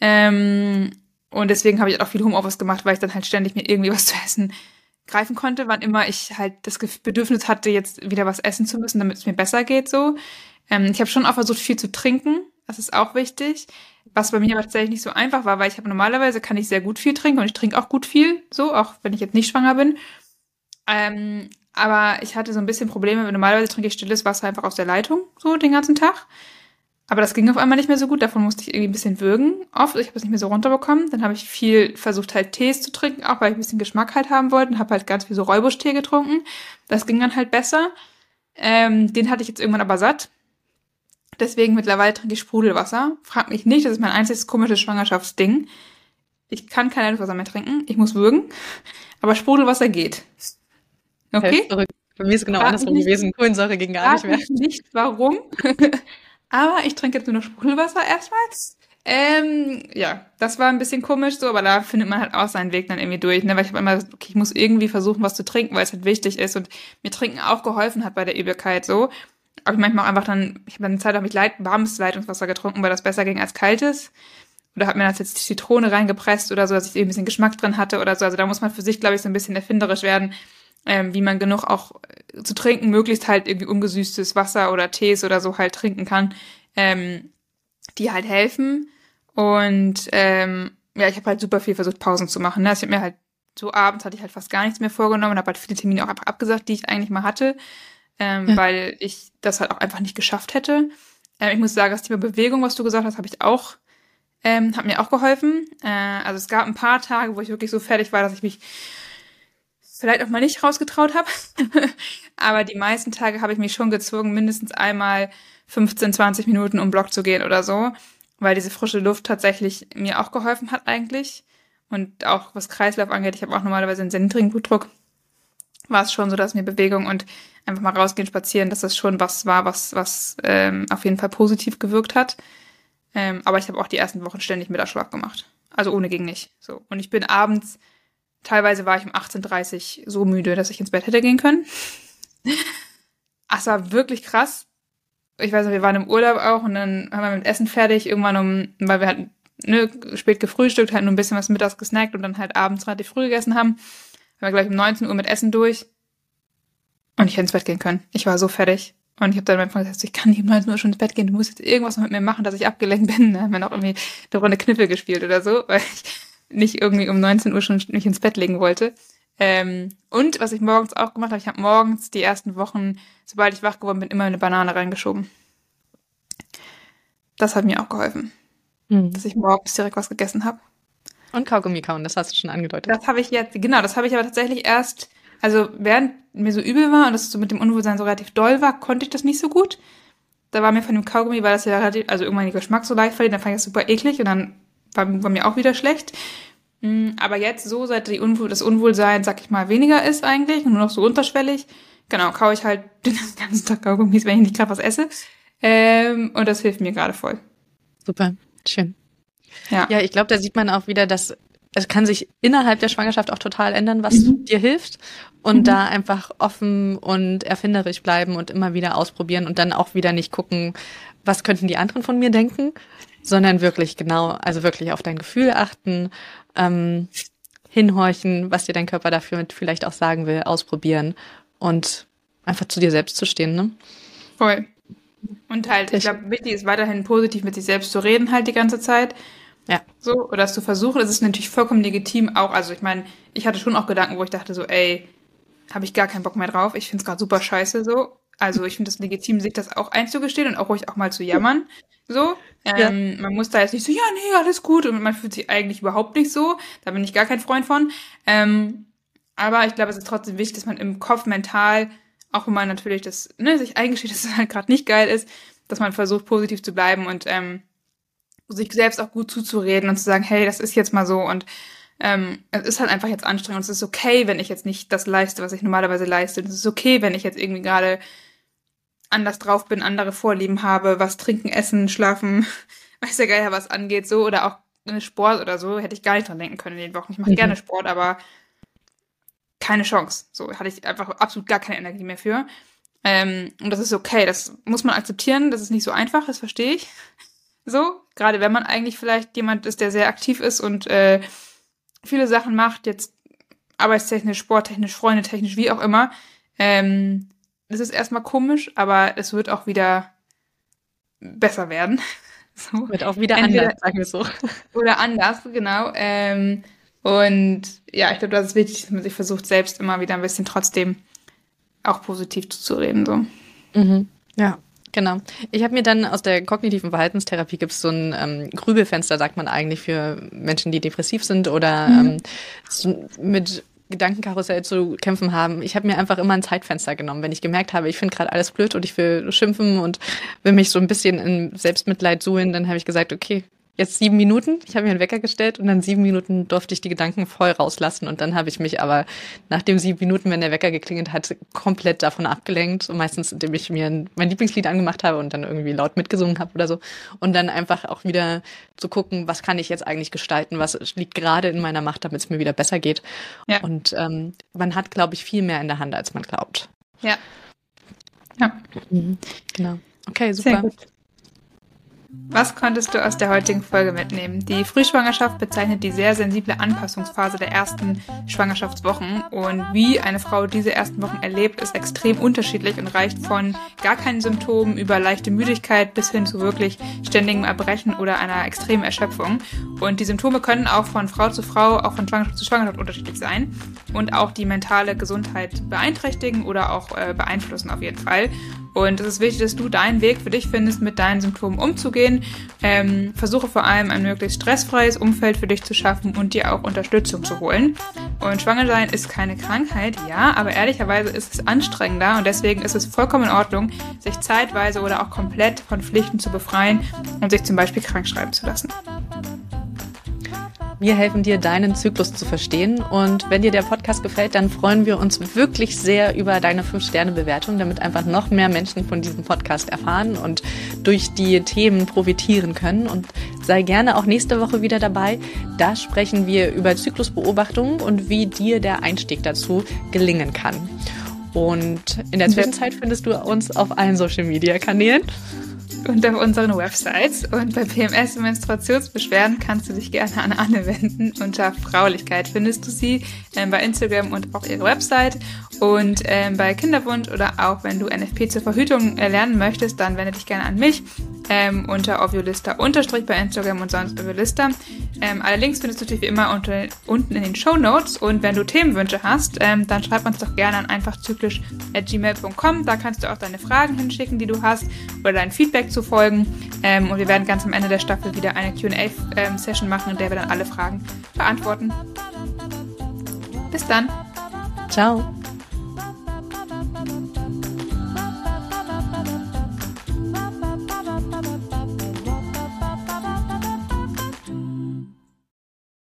Ähm, und deswegen habe ich auch viel Homeoffice gemacht, weil ich dann halt ständig mir irgendwie was zu essen greifen konnte, wann immer ich halt das Bedürfnis hatte, jetzt wieder was essen zu müssen, damit es mir besser geht so. Ähm, ich habe schon auch versucht, viel zu trinken. Das ist auch wichtig. Was bei mir aber tatsächlich nicht so einfach war, weil ich habe normalerweise kann ich sehr gut viel trinken und ich trinke auch gut viel, so, auch wenn ich jetzt nicht schwanger bin. Ähm, aber ich hatte so ein bisschen Probleme, weil normalerweise trinke ich stilles Wasser einfach aus der Leitung, so den ganzen Tag. Aber das ging auf einmal nicht mehr so gut, davon musste ich irgendwie ein bisschen würgen, oft. Ich habe es nicht mehr so runterbekommen. Dann habe ich viel versucht, halt Tees zu trinken, auch weil ich ein bisschen Geschmack halt haben wollte und habe halt ganz viel so Räubusch-Tee getrunken. Das ging dann halt besser. Ähm, den hatte ich jetzt irgendwann aber satt. Deswegen mittlerweile trinke ich Sprudelwasser. Frag mich nicht, das ist mein einziges komisches Schwangerschaftsding. Ich kann kein Leitungswasser mehr trinken. Ich muss würgen. Aber Sprudelwasser geht. Okay? Bei mir ist es genau Frag andersrum nicht, gewesen. Kohlensäure ging gar nicht mehr. nicht warum. aber ich trinke jetzt nur noch Sprudelwasser erstmal. Ähm, ja, das war ein bisschen komisch so, aber da findet man halt auch seinen Weg dann irgendwie durch, ne? Weil ich habe immer okay, ich muss irgendwie versuchen, was zu trinken, weil es halt wichtig ist und mir Trinken auch geholfen hat bei der Übelkeit so habe ich manchmal auch einfach dann, ich habe eine Zeit lang mit Leit warmes Leitungswasser getrunken, weil das besser ging als kaltes. oder habe mir das jetzt Zitrone reingepresst oder so, dass ich ein bisschen Geschmack drin hatte oder so. Also da muss man für sich, glaube ich, so ein bisschen erfinderisch werden, ähm, wie man genug auch äh, zu trinken, möglichst halt irgendwie ungesüßtes Wasser oder Tees oder so halt trinken kann, ähm, die halt helfen. Und ähm, ja, ich habe halt super viel versucht, Pausen zu machen. Ne? Also ich habe mir halt so abends hatte ich halt fast gar nichts mehr vorgenommen und habe halt viele Termine auch einfach abgesagt, die ich eigentlich mal hatte, ähm, ja. weil ich das halt auch einfach nicht geschafft hätte. Ähm, ich muss sagen, das Thema Bewegung, was du gesagt hast, habe ich auch, ähm, hat mir auch geholfen. Äh, also es gab ein paar Tage, wo ich wirklich so fertig war, dass ich mich vielleicht auch mal nicht rausgetraut habe. Aber die meisten Tage habe ich mich schon gezwungen, mindestens einmal 15, 20 Minuten um Block zu gehen oder so, weil diese frische Luft tatsächlich mir auch geholfen hat eigentlich. Und auch was Kreislauf angeht, ich habe auch normalerweise einen sehr niedrigen Blutdruck, war es schon so, dass mir Bewegung und einfach mal rausgehen, spazieren, dass das schon was war, was, was ähm, auf jeden Fall positiv gewirkt hat. Ähm, aber ich habe auch die ersten Wochen ständig Mittagsschlaf gemacht. Also ohne ging nicht. So. Und ich bin abends, teilweise war ich um 18.30 Uhr so müde, dass ich ins Bett hätte gehen können. Es war wirklich krass. Ich weiß noch, wir waren im Urlaub auch und dann haben wir mit Essen fertig, irgendwann um, weil wir hatten ne, spät gefrühstückt, halt nur ein bisschen was mittags gesnackt und dann halt abends relativ früh gegessen haben. Wir gleich um 19 Uhr mit Essen durch. Und ich hätte ins Bett gehen können. Ich war so fertig. Und ich habe dann einfach gesagt, ich kann nicht um 19 Uhr schon ins Bett gehen. Du musst jetzt irgendwas mit mir machen, dass ich abgelenkt bin. Da haben wir noch irgendwie eine Runde Kniffel gespielt oder so, weil ich nicht irgendwie um 19 Uhr schon mich ins Bett legen wollte. Ähm, und was ich morgens auch gemacht habe, ich habe morgens die ersten Wochen, sobald ich wach geworden bin, immer eine Banane reingeschoben. Das hat mir auch geholfen mhm. dass ich morgens direkt was gegessen habe. Und Kaugummi kauen, das hast du schon angedeutet. Das habe ich jetzt, genau, das habe ich aber tatsächlich erst, also während mir so übel war und das so mit dem Unwohlsein so relativ doll war, konnte ich das nicht so gut. Da war mir von dem Kaugummi, weil das ja relativ, also irgendwann der Geschmack so leicht verliert, dann fand ich das super eklig und dann war, war mir auch wieder schlecht. Hm, aber jetzt so, seit die Unwohl, das Unwohlsein, sag ich mal, weniger ist eigentlich und nur noch so unterschwellig, genau, kaue ich halt den ganzen Tag Kaugummis, wenn ich nicht gerade was esse. Ähm, und das hilft mir gerade voll. Super. Schön. Ja, ja ich glaube, da sieht man auch wieder, dass es kann sich innerhalb der Schwangerschaft auch total ändern, was mhm. dir hilft. Und mhm. da einfach offen und erfinderisch bleiben und immer wieder ausprobieren und dann auch wieder nicht gucken, was könnten die anderen von mir denken, sondern wirklich genau, also wirklich auf dein Gefühl achten, ähm, hinhorchen, was dir dein Körper dafür vielleicht auch sagen will, ausprobieren und einfach zu dir selbst zu stehen. Ne? Voll. Und halt, ich glaube, wichtig ist weiterhin positiv mit sich selbst zu reden halt die ganze Zeit. Ja. So, oder das zu versuchen. Es ist natürlich vollkommen legitim auch. Also ich meine, ich hatte schon auch Gedanken, wo ich dachte so, ey, habe ich gar keinen Bock mehr drauf. Ich finde es gerade super scheiße so. Also ich finde es legitim, sich das auch einzugestehen und auch ruhig auch mal zu jammern. So. Ähm, ja. Man muss da jetzt nicht so, ja, nee, alles gut. Und man fühlt sich eigentlich überhaupt nicht so. Da bin ich gar kein Freund von. Ähm, aber ich glaube, es ist trotzdem wichtig, dass man im Kopf mental auch wenn man natürlich das, ne, sich eingesteht, dass es halt gerade nicht geil ist, dass man versucht, positiv zu bleiben und ähm, sich selbst auch gut zuzureden und zu sagen, hey, das ist jetzt mal so und ähm, es ist halt einfach jetzt anstrengend und es ist okay, wenn ich jetzt nicht das leiste, was ich normalerweise leiste. Und es ist okay, wenn ich jetzt irgendwie gerade anders drauf bin, andere Vorlieben habe, was trinken, essen, schlafen, weiß der Geier was angeht, so oder auch Sport oder so, hätte ich gar nicht dran denken können in den Wochen. Ich mache mhm. gerne Sport, aber keine Chance. So hatte ich einfach absolut gar keine Energie mehr für. Ähm, und das ist okay, das muss man akzeptieren, das ist nicht so einfach, das verstehe ich. So, gerade wenn man eigentlich vielleicht jemand ist, der sehr aktiv ist und äh, viele Sachen macht, jetzt arbeitstechnisch, sporttechnisch, freundetechnisch, wie auch immer. Ähm, das ist erstmal komisch, aber es wird auch wieder besser werden. So. Wird auch wieder Entweder, anders, sagen wir so. Oder anders, genau. Ähm, und ja, ich glaube, das ist wichtig, dass man sich versucht, selbst immer wieder ein bisschen trotzdem auch positiv zuzureden. So. Mhm. Ja, Genau. Ich habe mir dann aus der kognitiven Verhaltenstherapie gibt es so ein ähm, Grübelfenster, sagt man eigentlich, für Menschen, die depressiv sind oder mhm. ähm, so mit Gedankenkarussell zu kämpfen haben. Ich habe mir einfach immer ein Zeitfenster genommen, wenn ich gemerkt habe, ich finde gerade alles blöd und ich will schimpfen und will mich so ein bisschen in Selbstmitleid suhlen, dann habe ich gesagt, okay, jetzt sieben Minuten. Ich habe mir einen Wecker gestellt und dann sieben Minuten durfte ich die Gedanken voll rauslassen. Und dann habe ich mich aber nach den sieben Minuten, wenn der Wecker geklingelt hat, komplett davon abgelenkt. Und meistens, indem ich mir mein Lieblingslied angemacht habe und dann irgendwie laut mitgesungen habe oder so. Und dann einfach auch wieder zu gucken, was kann ich jetzt eigentlich gestalten, was liegt gerade in meiner Macht, damit es mir wieder besser geht. Ja. Und ähm, man hat, glaube ich, viel mehr in der Hand, als man glaubt. Ja. Ja. Mhm. Genau. Okay, super. Was konntest du aus der heutigen Folge mitnehmen? Die Frühschwangerschaft bezeichnet die sehr sensible Anpassungsphase der ersten Schwangerschaftswochen und wie eine Frau diese ersten Wochen erlebt, ist extrem unterschiedlich und reicht von gar keinen Symptomen über leichte Müdigkeit bis hin zu wirklich ständigem Erbrechen oder einer extremen Erschöpfung. Und die Symptome können auch von Frau zu Frau, auch von Schwangerschaft zu Schwangerschaft unterschiedlich sein und auch die mentale Gesundheit beeinträchtigen oder auch äh, beeinflussen auf jeden Fall. Und es ist wichtig, dass du deinen Weg für dich findest, mit deinen Symptomen umzugehen. Ähm, versuche vor allem ein möglichst stressfreies Umfeld für dich zu schaffen und dir auch Unterstützung zu holen. Und schwanger sein ist keine Krankheit, ja, aber ehrlicherweise ist es anstrengender und deswegen ist es vollkommen in Ordnung, sich zeitweise oder auch komplett von Pflichten zu befreien und sich zum Beispiel krank schreiben zu lassen. Wir helfen dir, deinen Zyklus zu verstehen. Und wenn dir der Podcast gefällt, dann freuen wir uns wirklich sehr über deine 5-Sterne-Bewertung, damit einfach noch mehr Menschen von diesem Podcast erfahren und durch die Themen profitieren können. Und sei gerne auch nächste Woche wieder dabei. Da sprechen wir über Zyklusbeobachtung und wie dir der Einstieg dazu gelingen kann. Und in der Zwischenzeit findest du uns auf allen Social-Media-Kanälen und auf unseren Websites. Und bei PMS und Menstruationsbeschwerden kannst du dich gerne an Anne wenden. Unter Fraulichkeit findest du sie äh, bei Instagram und auch ihre Website. Und ähm, bei Kinderwunsch oder auch wenn du NFP zur Verhütung äh, lernen möchtest, dann wende dich gerne an mich ähm, unter Oviolista unterstrich bei Instagram und sonst Oviolista. Ähm, alle Links findest du natürlich wie immer unter, unten in den Show Notes. Und wenn du Themenwünsche hast, ähm, dann schreib uns doch gerne an einfachzyklisch.gmail.com. Da kannst du auch deine Fragen hinschicken, die du hast, oder dein Feedback zu folgen. Ähm, und wir werden ganz am Ende der Staffel wieder eine QA-Session ähm, machen, in der wir dann alle Fragen beantworten. Bis dann. Ciao.